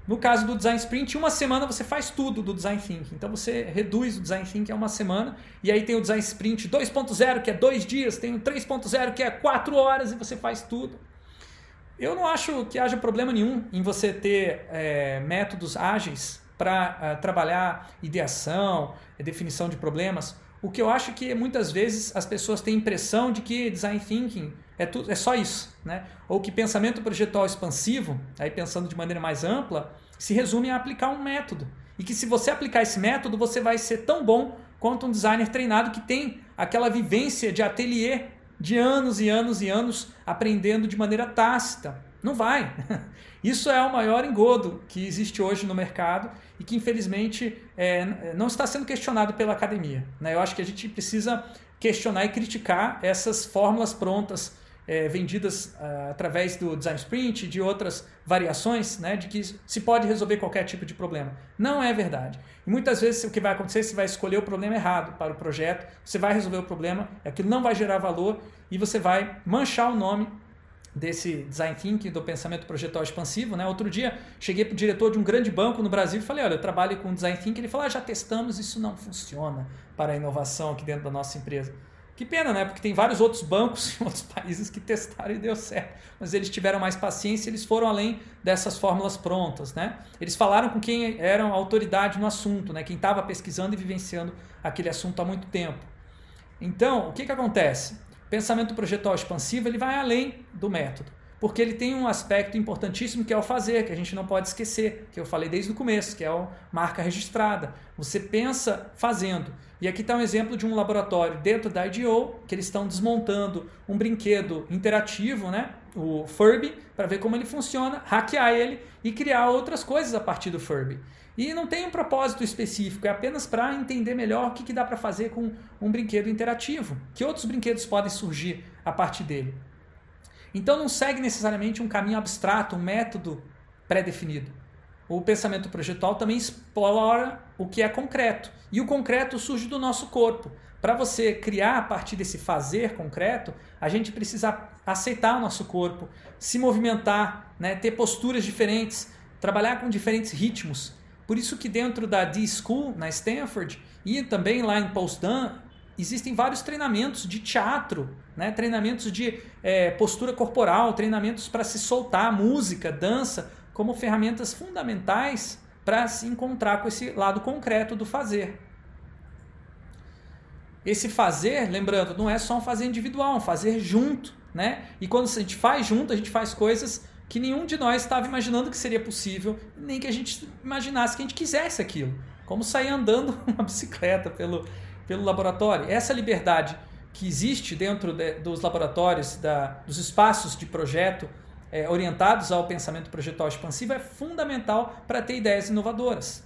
No caso do Design Sprint, uma semana você faz tudo do Design Thinking. Então você reduz o Design Thinking a uma semana. E aí tem o Design Sprint 2.0, que é dois dias. Tem o 3.0, que é quatro horas e você faz tudo. Eu não acho que haja problema nenhum em você ter é, métodos ágeis para é, trabalhar ideação, definição de problemas. O que eu acho que muitas vezes as pessoas têm a impressão de que design thinking é, tudo, é só isso, né? Ou que pensamento projetual expansivo, aí pensando de maneira mais ampla, se resume a aplicar um método. E que se você aplicar esse método, você vai ser tão bom quanto um designer treinado que tem aquela vivência de ateliê de anos e anos e anos aprendendo de maneira tácita. Não vai. (laughs) Isso é o maior engodo que existe hoje no mercado e que, infelizmente, é, não está sendo questionado pela academia. Né? Eu acho que a gente precisa questionar e criticar essas fórmulas prontas é, vendidas uh, através do design sprint, de outras variações, né, de que se pode resolver qualquer tipo de problema. Não é verdade. E muitas vezes o que vai acontecer, você vai escolher o problema errado para o projeto, você vai resolver o problema, aquilo não vai gerar valor e você vai manchar o nome desse design thinking, do pensamento projetual expansivo. Né? Outro dia, cheguei para o diretor de um grande banco no Brasil e falei, olha, eu trabalho com design thinking. Ele falou, ah, já testamos, isso não funciona para a inovação aqui dentro da nossa empresa. Que pena, né? Porque tem vários outros bancos (laughs) em outros países que testaram e deu certo. Mas eles tiveram mais paciência, eles foram além dessas fórmulas prontas, né? Eles falaram com quem era autoridade no assunto, né? Quem estava pesquisando e vivenciando aquele assunto há muito tempo. Então, o que, que acontece? O pensamento projetual expansivo ele vai além do método porque ele tem um aspecto importantíssimo que é o fazer, que a gente não pode esquecer, que eu falei desde o começo, que é a marca registrada. Você pensa fazendo. E aqui está um exemplo de um laboratório dentro da IDEO, que eles estão desmontando um brinquedo interativo, né? o Furby, para ver como ele funciona, hackear ele e criar outras coisas a partir do Furby. E não tem um propósito específico, é apenas para entender melhor o que, que dá para fazer com um brinquedo interativo, que outros brinquedos podem surgir a partir dele. Então não segue necessariamente um caminho abstrato, um método pré-definido. O pensamento projetual também explora o que é concreto. E o concreto surge do nosso corpo. Para você criar a partir desse fazer concreto, a gente precisa aceitar o nosso corpo, se movimentar, né, ter posturas diferentes, trabalhar com diferentes ritmos. Por isso que dentro da D-School, na Stanford, e também lá em Potsdam, existem vários treinamentos de teatro, né? treinamentos de é, postura corporal, treinamentos para se soltar, música, dança, como ferramentas fundamentais para se encontrar com esse lado concreto do fazer. Esse fazer, lembrando, não é só um fazer individual, é um fazer junto. Né? E quando a gente faz junto, a gente faz coisas que nenhum de nós estava imaginando que seria possível, nem que a gente imaginasse que a gente quisesse aquilo. Como sair andando (laughs) uma bicicleta pelo, pelo laboratório. Essa liberdade que existe dentro de, dos laboratórios, da, dos espaços de projeto é, orientados ao pensamento projetual expansivo é fundamental para ter ideias inovadoras.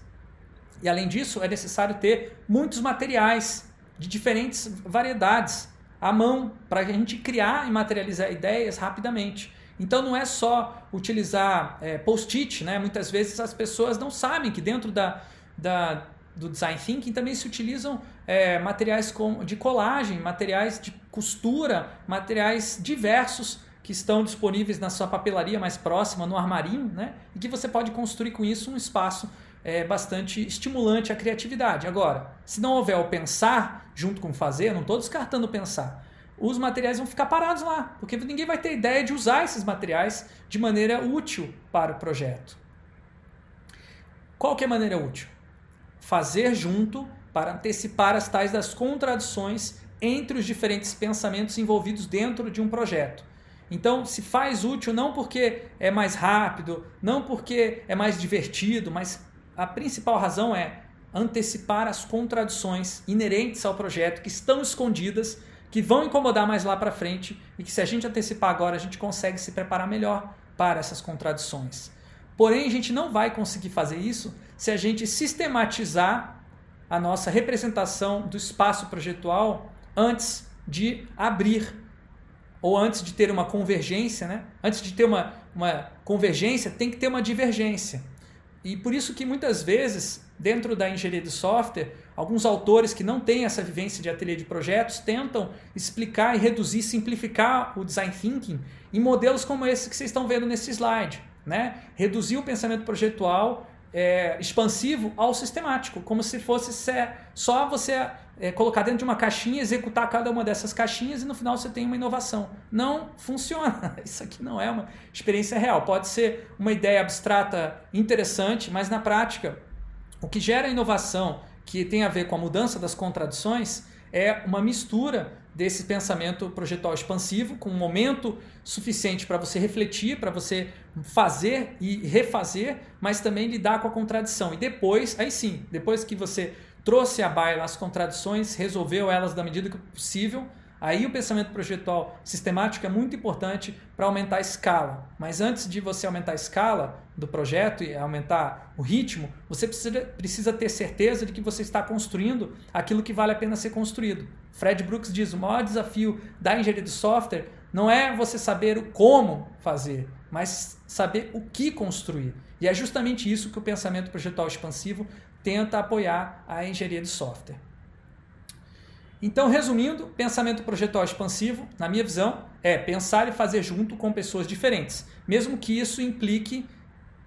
E além disso, é necessário ter muitos materiais de diferentes variedades à mão para a gente criar e materializar ideias rapidamente. Então não é só utilizar é, post-it, né? muitas vezes as pessoas não sabem que dentro da, da, do design thinking também se utilizam é, materiais de colagem, materiais de costura, materiais diversos que estão disponíveis na sua papelaria mais próxima, no armarinho, né? e que você pode construir com isso um espaço é, bastante estimulante à criatividade. Agora, se não houver o pensar junto com o fazer, não estou descartando pensar, os materiais vão ficar parados lá, porque ninguém vai ter ideia de usar esses materiais de maneira útil para o projeto. Qual que é a maneira útil? fazer junto para antecipar as tais das contradições entre os diferentes pensamentos envolvidos dentro de um projeto. Então, se faz útil não porque é mais rápido, não porque é mais divertido, mas a principal razão é antecipar as contradições inerentes ao projeto que estão escondidas, que vão incomodar mais lá para frente e que se a gente antecipar agora, a gente consegue se preparar melhor para essas contradições. Porém, a gente não vai conseguir fazer isso se a gente sistematizar a nossa representação do espaço projetual antes de abrir ou antes de ter uma convergência, né? Antes de ter uma, uma convergência, tem que ter uma divergência. E por isso que muitas vezes, dentro da engenharia de software, alguns autores que não têm essa vivência de ateliê de projetos tentam explicar e reduzir, simplificar o design thinking em modelos como esse que vocês estão vendo nesse slide. Né? Reduzir o pensamento projetual é, expansivo ao sistemático, como se fosse só você é, colocar dentro de uma caixinha, executar cada uma dessas caixinhas e no final você tem uma inovação. Não funciona. (laughs) Isso aqui não é uma experiência real. Pode ser uma ideia abstrata interessante, mas na prática, o que gera inovação que tem a ver com a mudança das contradições é uma mistura desse pensamento projetual expansivo, com um momento suficiente para você refletir, para você fazer e refazer, mas também lidar com a contradição. E depois, aí sim, depois que você trouxe à baila as contradições, resolveu elas da medida que possível, Aí o pensamento projetual sistemático é muito importante para aumentar a escala. Mas antes de você aumentar a escala do projeto e aumentar o ritmo, você precisa, precisa ter certeza de que você está construindo aquilo que vale a pena ser construído. Fred Brooks diz: o maior desafio da engenharia de software não é você saber o como fazer, mas saber o que construir. E é justamente isso que o pensamento projetual expansivo tenta apoiar a engenharia de software. Então, resumindo, pensamento projetual expansivo, na minha visão, é pensar e fazer junto com pessoas diferentes, mesmo que isso implique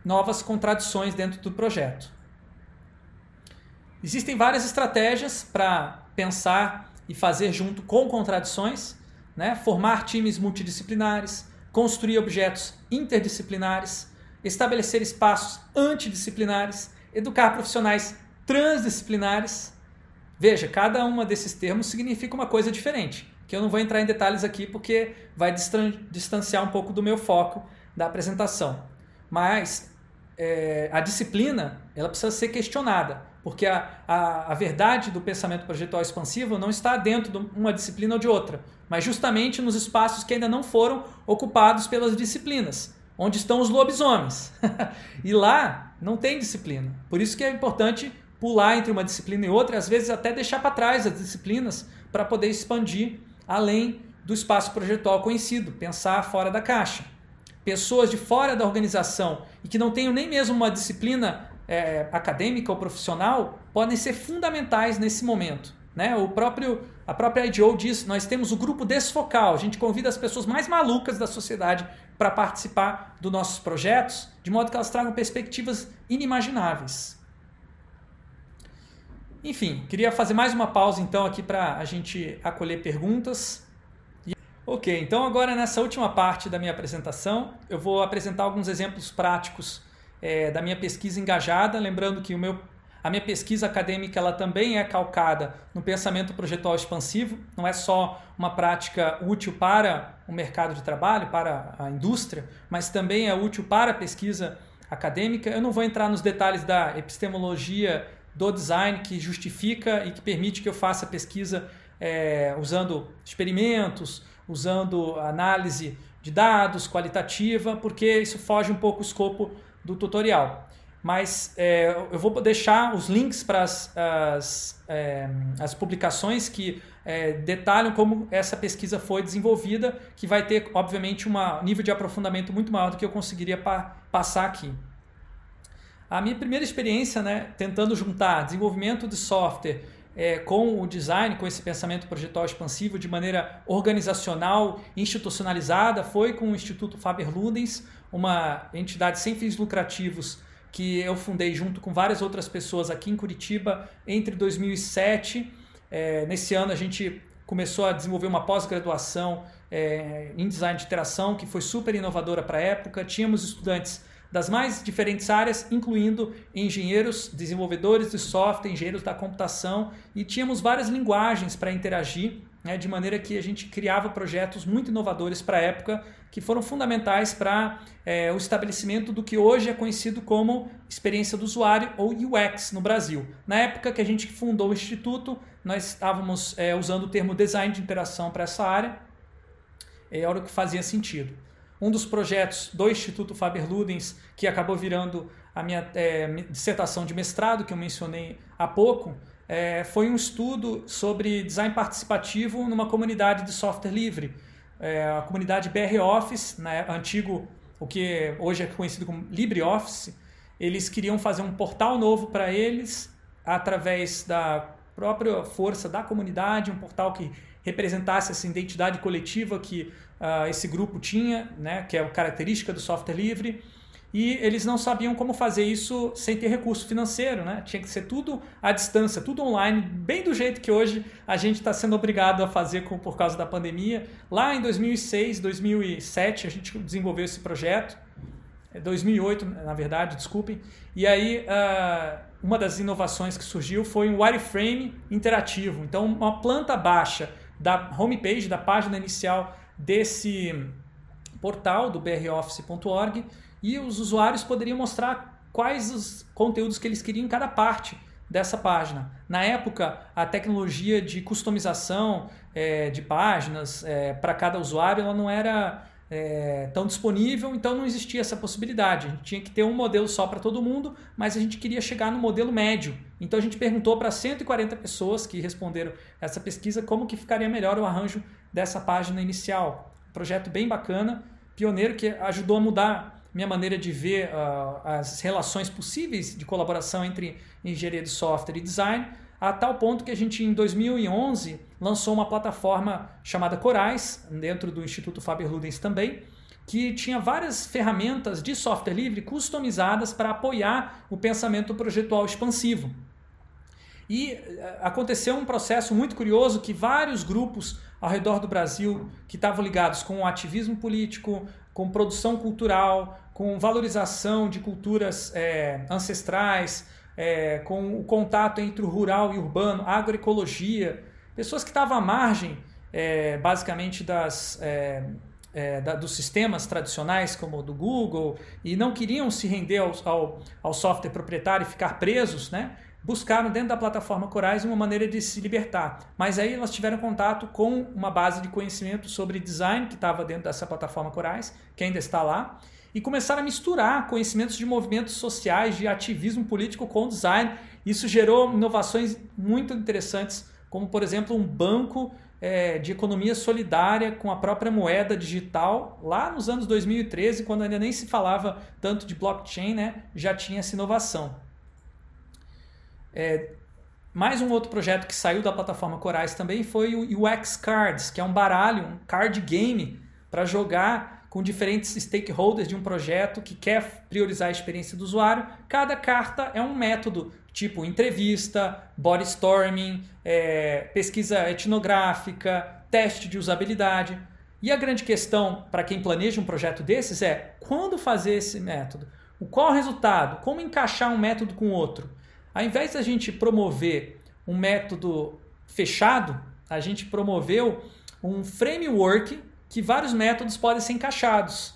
novas contradições dentro do projeto. Existem várias estratégias para pensar e fazer junto com contradições, né? formar times multidisciplinares, construir objetos interdisciplinares, estabelecer espaços antidisciplinares, educar profissionais transdisciplinares Veja, cada uma desses termos significa uma coisa diferente, que eu não vou entrar em detalhes aqui porque vai distanciar um pouco do meu foco da apresentação. Mas é, a disciplina ela precisa ser questionada, porque a, a, a verdade do pensamento projetual expansivo não está dentro de uma disciplina ou de outra, mas justamente nos espaços que ainda não foram ocupados pelas disciplinas, onde estão os lobisomens. (laughs) e lá não tem disciplina. Por isso que é importante pular entre uma disciplina e outra, e às vezes até deixar para trás as disciplinas para poder expandir além do espaço projetual conhecido, pensar fora da caixa. Pessoas de fora da organização e que não tenham nem mesmo uma disciplina é, acadêmica ou profissional podem ser fundamentais nesse momento. Né? O próprio, a própria IDO diz: nós temos o grupo desfocal, a gente convida as pessoas mais malucas da sociedade para participar dos nossos projetos, de modo que elas tragam perspectivas inimagináveis. Enfim, queria fazer mais uma pausa então aqui para a gente acolher perguntas. Ok, então agora nessa última parte da minha apresentação, eu vou apresentar alguns exemplos práticos é, da minha pesquisa engajada, lembrando que o meu, a minha pesquisa acadêmica ela também é calcada no pensamento projetual expansivo, não é só uma prática útil para o mercado de trabalho, para a indústria, mas também é útil para a pesquisa acadêmica. Eu não vou entrar nos detalhes da epistemologia do design que justifica e que permite que eu faça pesquisa é, usando experimentos, usando análise de dados qualitativa, porque isso foge um pouco o escopo do tutorial. Mas é, eu vou deixar os links para as, as, é, as publicações que é, detalham como essa pesquisa foi desenvolvida, que vai ter, obviamente, um nível de aprofundamento muito maior do que eu conseguiria pa passar aqui. A minha primeira experiência, né, tentando juntar desenvolvimento de software é, com o design, com esse pensamento projetual expansivo de maneira organizacional, institucionalizada, foi com o Instituto Faber-Ludens, uma entidade sem fins lucrativos que eu fundei junto com várias outras pessoas aqui em Curitiba entre 2007. É, nesse ano a gente começou a desenvolver uma pós-graduação é, em design de interação que foi super inovadora para a época. Tínhamos estudantes das mais diferentes áreas, incluindo engenheiros, desenvolvedores de software, engenheiros da computação, e tínhamos várias linguagens para interagir, né, de maneira que a gente criava projetos muito inovadores para a época, que foram fundamentais para é, o estabelecimento do que hoje é conhecido como experiência do usuário ou UX no Brasil. Na época que a gente fundou o Instituto, nós estávamos é, usando o termo design de interação para essa área, é, era o que fazia sentido. Um dos projetos do Instituto Faber-Ludens, que acabou virando a minha é, dissertação de mestrado, que eu mencionei há pouco, é, foi um estudo sobre design participativo numa comunidade de software livre. É, a comunidade BR Office, né, antigo, o que hoje é conhecido como LibreOffice, eles queriam fazer um portal novo para eles através da própria força da comunidade, um portal que representasse essa identidade coletiva que uh, esse grupo tinha, né, que é a característica do software livre. E eles não sabiam como fazer isso sem ter recurso financeiro, né? Tinha que ser tudo à distância, tudo online, bem do jeito que hoje a gente está sendo obrigado a fazer com, por causa da pandemia. Lá em 2006, 2007, a gente desenvolveu esse projeto. 2008, é, na verdade, desculpem. E aí, uh, uma das inovações que surgiu foi um wireframe interativo. Então, uma planta baixa da homepage, da página inicial desse portal do broffice.org e os usuários poderiam mostrar quais os conteúdos que eles queriam em cada parte dessa página. Na época, a tecnologia de customização é, de páginas é, para cada usuário ela não era é, tão disponível, então não existia essa possibilidade. A gente tinha que ter um modelo só para todo mundo, mas a gente queria chegar no modelo médio. Então a gente perguntou para 140 pessoas que responderam essa pesquisa como que ficaria melhor o arranjo dessa página inicial. projeto bem bacana, pioneiro que ajudou a mudar minha maneira de ver uh, as relações possíveis de colaboração entre engenharia de software e design, a tal ponto que a gente em 2011 lançou uma plataforma chamada Corais, dentro do Instituto Faber-Ludens também, que tinha várias ferramentas de software livre customizadas para apoiar o pensamento projetual expansivo. E eh, aconteceu um processo muito curioso que vários grupos ao redor do Brasil que estavam ligados com o ativismo político, com produção cultural, com valorização de culturas é, ancestrais, é, com o contato entre o rural e o urbano, agroecologia, pessoas que estavam à margem, é, basicamente, das, é, é, da, dos sistemas tradicionais, como o do Google, e não queriam se render ao, ao, ao software proprietário e ficar presos, né? buscaram dentro da plataforma Corais uma maneira de se libertar. Mas aí elas tiveram contato com uma base de conhecimento sobre design que estava dentro dessa plataforma Corais, que ainda está lá, e começaram a misturar conhecimentos de movimentos sociais, de ativismo político com design. Isso gerou inovações muito interessantes, como por exemplo um banco é, de economia solidária com a própria moeda digital, lá nos anos 2013, quando ainda nem se falava tanto de blockchain, né, já tinha essa inovação. É, mais um outro projeto que saiu da plataforma Corais também foi o UX Cards, que é um baralho, um card game para jogar com diferentes stakeholders de um projeto que quer priorizar a experiência do usuário. Cada carta é um método, tipo entrevista, body storming, é, pesquisa etnográfica, teste de usabilidade. E a grande questão para quem planeja um projeto desses é quando fazer esse método? O qual o resultado? Como encaixar um método com outro? Ao invés da gente promover um método fechado, a gente promoveu um framework que vários métodos podem ser encaixados,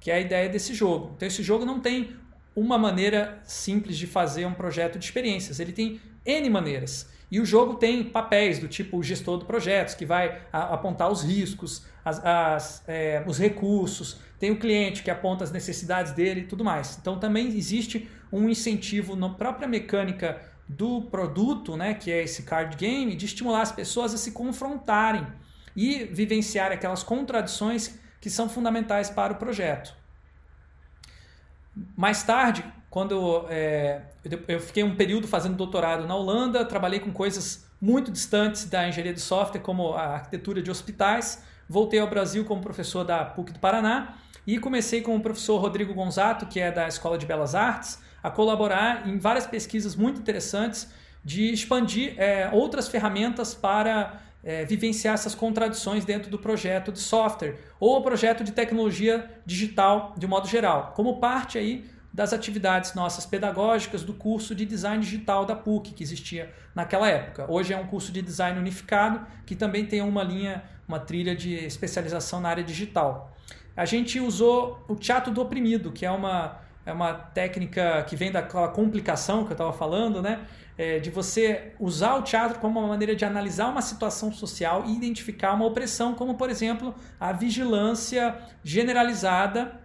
que é a ideia desse jogo. Então esse jogo não tem uma maneira simples de fazer um projeto de experiências, ele tem N maneiras. E o jogo tem papéis do tipo gestor de projetos, que vai apontar os riscos, as, as, é, os recursos, tem o cliente que aponta as necessidades dele e tudo mais. Então também existe um incentivo na própria mecânica do produto, né, que é esse card game, de estimular as pessoas a se confrontarem e vivenciar aquelas contradições que são fundamentais para o projeto. Mais tarde, quando é, eu fiquei um período fazendo doutorado na Holanda, trabalhei com coisas muito distantes da engenharia de software, como a arquitetura de hospitais. Voltei ao Brasil como professor da PUC do Paraná e comecei com o professor Rodrigo Gonzato, que é da Escola de Belas Artes, a colaborar em várias pesquisas muito interessantes de expandir é, outras ferramentas para é, vivenciar essas contradições dentro do projeto de software ou o projeto de tecnologia digital de modo geral, como parte aí das atividades nossas pedagógicas do curso de design digital da PUC que existia naquela época. Hoje é um curso de design unificado que também tem uma linha, uma trilha de especialização na área digital. A gente usou o teatro do oprimido, que é uma, é uma técnica que vem daquela complicação que eu estava falando, né? É, de você usar o teatro como uma maneira de analisar uma situação social e identificar uma opressão, como por exemplo a vigilância generalizada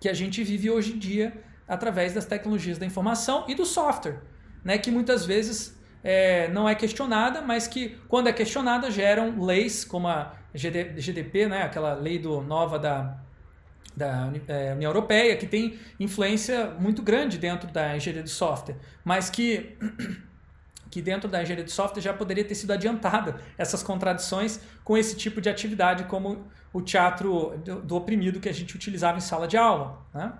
que a gente vive hoje em dia através das tecnologias da informação e do software, né, que muitas vezes é, não é questionada, mas que quando é questionada geram leis como a GDP, né, aquela lei do nova da, da é, União Europeia, que tem influência muito grande dentro da engenharia de software, mas que (clears throat) que dentro da engenharia de software já poderia ter sido adiantada essas contradições com esse tipo de atividade como o teatro do, do oprimido que a gente utilizava em sala de aula. Né?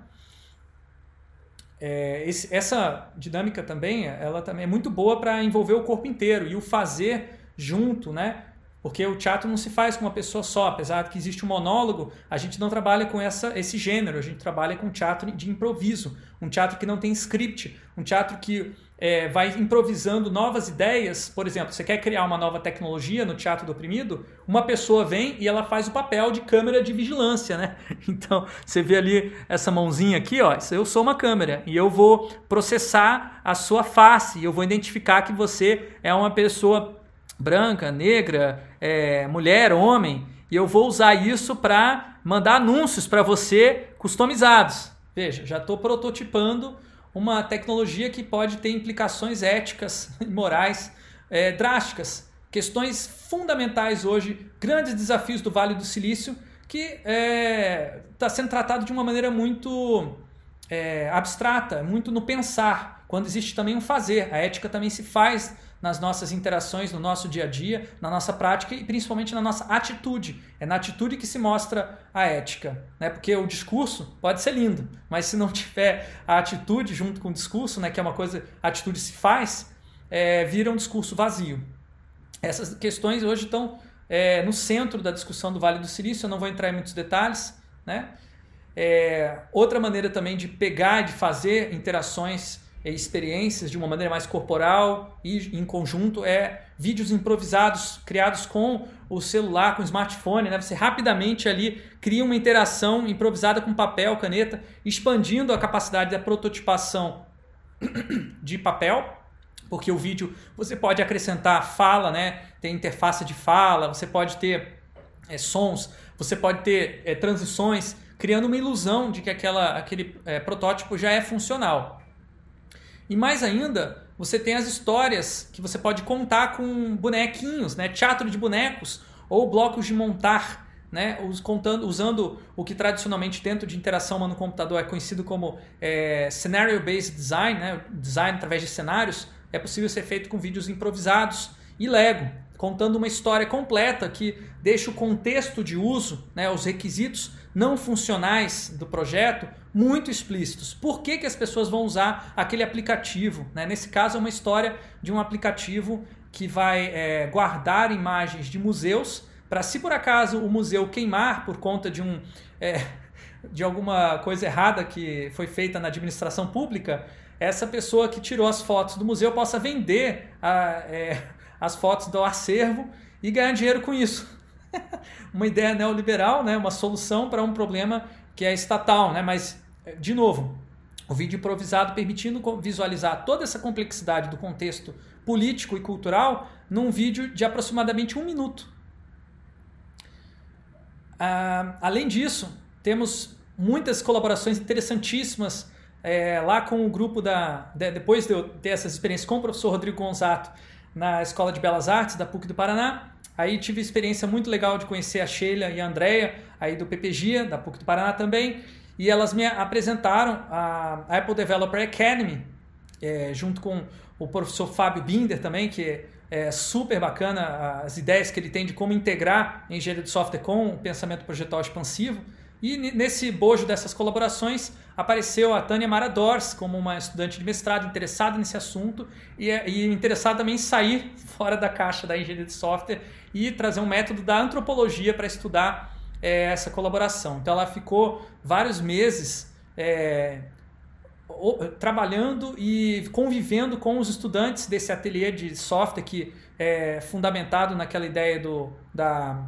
É, esse, essa dinâmica também, ela também é muito boa para envolver o corpo inteiro e o fazer junto, né? Porque o teatro não se faz com uma pessoa só, apesar de que existe um monólogo, a gente não trabalha com essa, esse gênero, a gente trabalha com teatro de improviso, um teatro que não tem script, um teatro que é, vai improvisando novas ideias. Por exemplo, você quer criar uma nova tecnologia no teatro do oprimido? Uma pessoa vem e ela faz o papel de câmera de vigilância, né? (laughs) Então, você vê ali essa mãozinha aqui, ó, eu sou uma câmera e eu vou processar a sua face, eu vou identificar que você é uma pessoa branca, negra, é, mulher, homem, e eu vou usar isso para mandar anúncios para você customizados. Veja, já estou prototipando uma tecnologia que pode ter implicações éticas (laughs) e morais é, drásticas. Questões fundamentais hoje, grandes desafios do Vale do Silício, que está é, tá sendo tratado de uma maneira muito é, abstrata, muito no pensar, quando existe também um fazer. A ética também se faz nas nossas interações, no nosso dia a dia, na nossa prática e principalmente na nossa atitude. É na atitude que se mostra a ética, né? Porque o discurso pode ser lindo, mas se não (laughs) tiver a atitude junto com o discurso, né, que é uma coisa, a atitude se faz, é, vira um discurso vazio. Essas questões hoje estão é, no centro da discussão do Vale do Silício, eu não vou entrar em muitos detalhes, né? É, outra maneira também de pegar, de fazer interações experiências de uma maneira mais corporal e em conjunto é vídeos improvisados criados com o celular, com o smartphone, né? Você rapidamente ali cria uma interação improvisada com papel, caneta, expandindo a capacidade da prototipação (coughs) de papel, porque o vídeo você pode acrescentar fala, né? Tem interface de fala, você pode ter é, sons, você pode ter é, transições, criando uma ilusão de que aquela, aquele é, protótipo já é funcional. E mais ainda, você tem as histórias que você pode contar com bonequinhos, né? teatro de bonecos ou blocos de montar, né? contando, usando o que tradicionalmente dentro de interação humano computador é conhecido como é, scenario-based design, né? design através de cenários, é possível ser feito com vídeos improvisados e Lego, contando uma história completa que deixa o contexto de uso, né? os requisitos não funcionais do projeto muito explícitos. Por que, que as pessoas vão usar aquele aplicativo? Né? Nesse caso, é uma história de um aplicativo que vai é, guardar imagens de museus para, se por acaso o museu queimar por conta de um. É, de alguma coisa errada que foi feita na administração pública, essa pessoa que tirou as fotos do museu possa vender a, é, as fotos do acervo e ganhar dinheiro com isso. (laughs) uma ideia neoliberal, né? uma solução para um problema que é estatal, né? mas, de novo, o vídeo improvisado permitindo visualizar toda essa complexidade do contexto político e cultural num vídeo de aproximadamente um minuto. Ah, além disso, temos muitas colaborações interessantíssimas é, lá com o grupo da. De, depois de eu ter essas experiências com o professor Rodrigo Gonzato na Escola de Belas Artes da PUC do Paraná, Aí tive experiência muito legal de conhecer a Sheila e a Andrea, aí do PPGIA, da PUC do Paraná também, e elas me apresentaram a Apple Developer Academy, é, junto com o professor Fábio Binder também, que é super bacana as ideias que ele tem de como integrar engenharia de software com o pensamento projetual expansivo. E nesse bojo dessas colaborações apareceu a Tânia Maradors como uma estudante de mestrado interessada nesse assunto e, é, e interessada também em sair fora da caixa da engenharia de software e trazer um método da antropologia para estudar é, essa colaboração. Então ela ficou vários meses é, trabalhando e convivendo com os estudantes desse ateliê de software que é fundamentado naquela ideia do, da,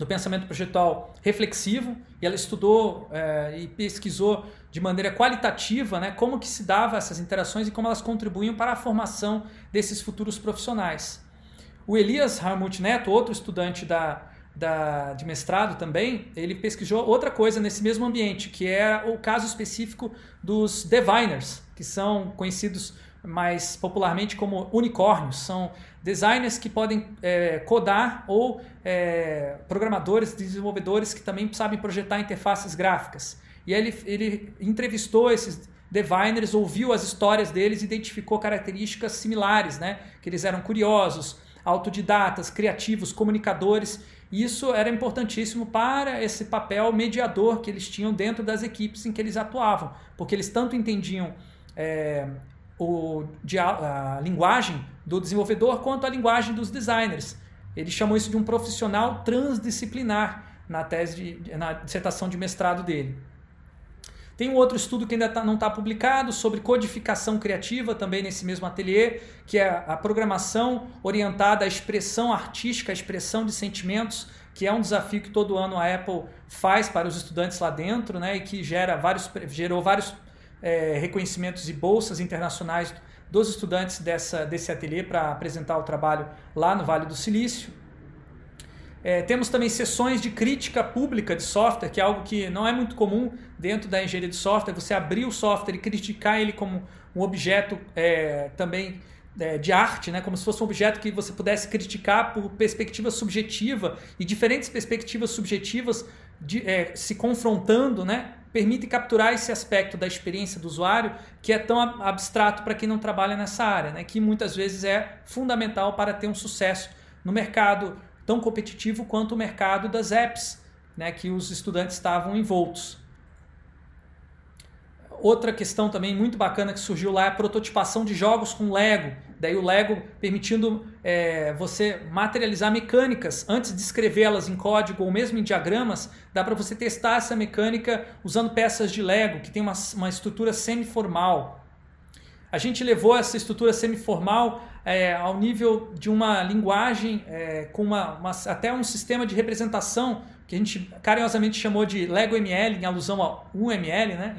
do pensamento projetual reflexivo e ela estudou é, e pesquisou de maneira qualitativa né, como que se dava essas interações e como elas contribuíam para a formação desses futuros profissionais. O Elias Harmut Neto, outro estudante da, da, de mestrado também, ele pesquisou outra coisa nesse mesmo ambiente, que é o caso específico dos diviners, que são conhecidos mais popularmente como unicórnios. São designers que podem é, codar ou é, programadores, desenvolvedores que também sabem projetar interfaces gráficas. E ele, ele entrevistou esses diviners, ouviu as histórias deles, identificou características similares, né? que eles eram curiosos, autodidatas, criativos, comunicadores. E isso era importantíssimo para esse papel mediador que eles tinham dentro das equipes em que eles atuavam, porque eles tanto entendiam é, o, a linguagem do desenvolvedor quanto a linguagem dos designers. Ele chamou isso de um profissional transdisciplinar na tese de, na dissertação de mestrado dele. Tem um outro estudo que ainda tá, não está publicado sobre codificação criativa, também nesse mesmo ateliê, que é a programação orientada à expressão artística, à expressão de sentimentos, que é um desafio que todo ano a Apple faz para os estudantes lá dentro, né, e que gera vários, gerou vários é, reconhecimentos e bolsas internacionais dos estudantes dessa, desse ateliê para apresentar o trabalho lá no Vale do Silício. É, temos também sessões de crítica pública de software, que é algo que não é muito comum dentro da engenharia de software, você abrir o software e criticar ele como um objeto é, também é, de arte, né? como se fosse um objeto que você pudesse criticar por perspectiva subjetiva e diferentes perspectivas subjetivas de, é, se confrontando, né? permite capturar esse aspecto da experiência do usuário que é tão abstrato para quem não trabalha nessa área, né? que muitas vezes é fundamental para ter um sucesso no mercado tão competitivo quanto o mercado das apps, né? que os estudantes estavam envoltos. Outra questão também muito bacana que surgiu lá é a prototipação de jogos com Lego. Daí o Lego permitindo é, você materializar mecânicas antes de escrevê-las em código ou mesmo em diagramas, dá para você testar essa mecânica usando peças de Lego, que tem uma, uma estrutura semi-formal. A gente levou essa estrutura semi-formal é, ao nível de uma linguagem é, com uma, uma, até um sistema de representação que a gente carinhosamente chamou de Lego ML, em alusão ao UML, né?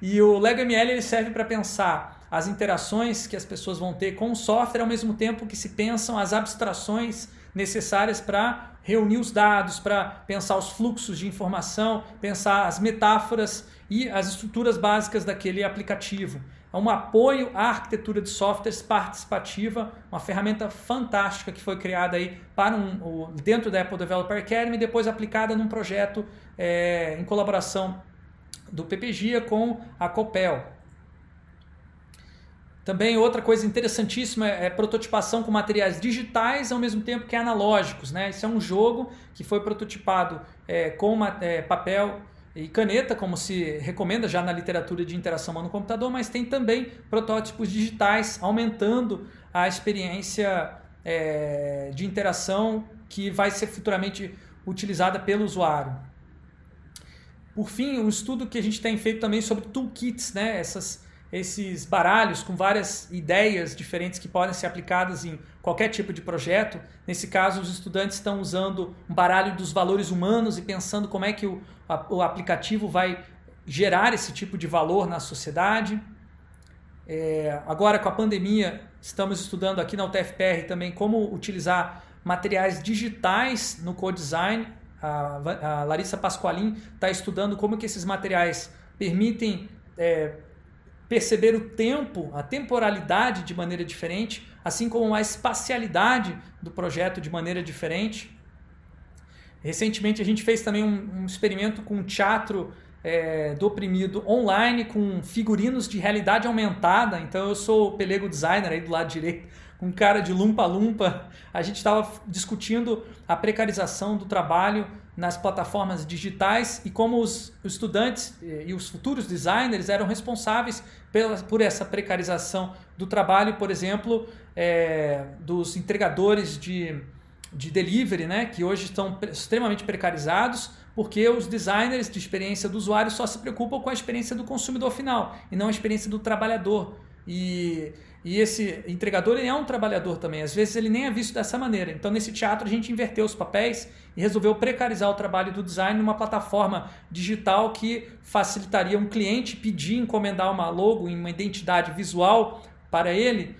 E o Lego ML ele serve para pensar as interações que as pessoas vão ter com o software ao mesmo tempo que se pensam as abstrações necessárias para reunir os dados, para pensar os fluxos de informação, pensar as metáforas e as estruturas básicas daquele aplicativo. É um apoio à arquitetura de softwares participativa, uma ferramenta fantástica que foi criada aí para um, dentro da Apple Developer Academy depois aplicada num projeto é, em colaboração do PPGIA com a Copel. Também outra coisa interessantíssima é, é prototipação com materiais digitais ao mesmo tempo que analógicos. Né? Isso é um jogo que foi prototipado é, com uma, é, papel e caneta, como se recomenda já na literatura de interação humano-computador, mas tem também protótipos digitais, aumentando a experiência é, de interação que vai ser futuramente utilizada pelo usuário. Por fim, um estudo que a gente tem feito também sobre toolkits, né? Essas, esses baralhos com várias ideias diferentes que podem ser aplicadas em qualquer tipo de projeto. Nesse caso, os estudantes estão usando um baralho dos valores humanos e pensando como é que o, a, o aplicativo vai gerar esse tipo de valor na sociedade. É, agora, com a pandemia, estamos estudando aqui na UTFPR também como utilizar materiais digitais no co-design a, a Larissa Pasqualin está estudando como que esses materiais permitem é, perceber o tempo, a temporalidade de maneira diferente, assim como a espacialidade do projeto de maneira diferente. Recentemente a gente fez também um, um experimento com teatro é, do oprimido online com figurinos de realidade aumentada. Então eu sou o pelego designer aí do lado direito com cara de lumpa-lumpa. A gente estava discutindo a precarização do trabalho nas plataformas digitais e como os estudantes e os futuros designers eram responsáveis pela, por essa precarização do trabalho, por exemplo, é, dos entregadores de, de delivery, né, que hoje estão extremamente precarizados, porque os designers de experiência do usuário só se preocupam com a experiência do consumidor final e não a experiência do trabalhador. E, e esse entregador ele é um trabalhador também, às vezes ele nem é visto dessa maneira. Então, nesse teatro, a gente inverteu os papéis e resolveu precarizar o trabalho do design numa plataforma digital que facilitaria um cliente pedir, encomendar uma logo, uma identidade visual para ele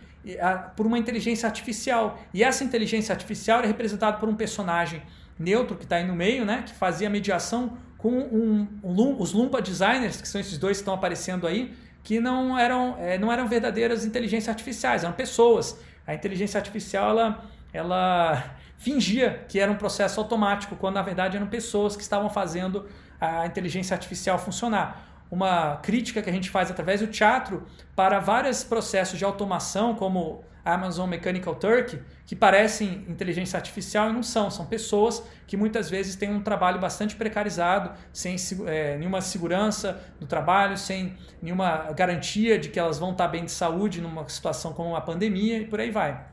por uma inteligência artificial. E essa inteligência artificial é representada por um personagem neutro que está aí no meio, né, que fazia mediação com um, um, os Lumpa Designers, que são esses dois que estão aparecendo aí, que não eram, é, não eram verdadeiras inteligências artificiais, eram pessoas. A inteligência artificial ela, ela (laughs) fingia que era um processo automático, quando na verdade eram pessoas que estavam fazendo a inteligência artificial funcionar. Uma crítica que a gente faz através do teatro para vários processos de automação, como Amazon Mechanical Turk, que parecem inteligência artificial e não são. São pessoas que muitas vezes têm um trabalho bastante precarizado, sem é, nenhuma segurança do trabalho, sem nenhuma garantia de que elas vão estar bem de saúde numa situação como uma pandemia e por aí vai.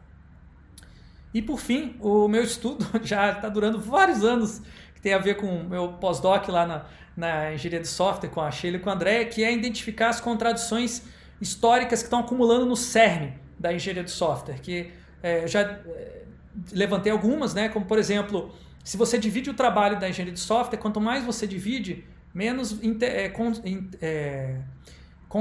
E por fim, o meu estudo (laughs) já está durando vários anos, que tem a ver com o meu pós-doc lá na, na engenharia de software com a Sheila e com a André, que é identificar as contradições históricas que estão acumulando no CERN da engenharia de software, que é, já é, levantei algumas, né? como por exemplo, se você divide o trabalho da engenharia de software, quanto mais você divide, menos é, é,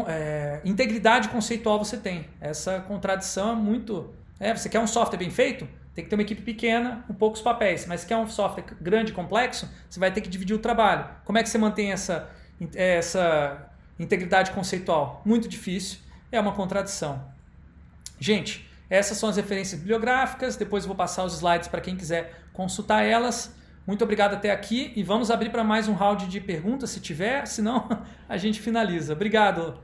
é, integridade conceitual você tem. Essa contradição é muito. É, você quer um software bem feito? Tem que ter uma equipe pequena, com poucos papéis. Mas se quer um software grande e complexo, você vai ter que dividir o trabalho. Como é que você mantém essa, essa integridade conceitual? Muito difícil. É uma contradição. Gente, essas são as referências bibliográficas. Depois eu vou passar os slides para quem quiser consultar elas. Muito obrigado até aqui e vamos abrir para mais um round de perguntas se tiver, (laughs) senão a gente finaliza. Obrigado.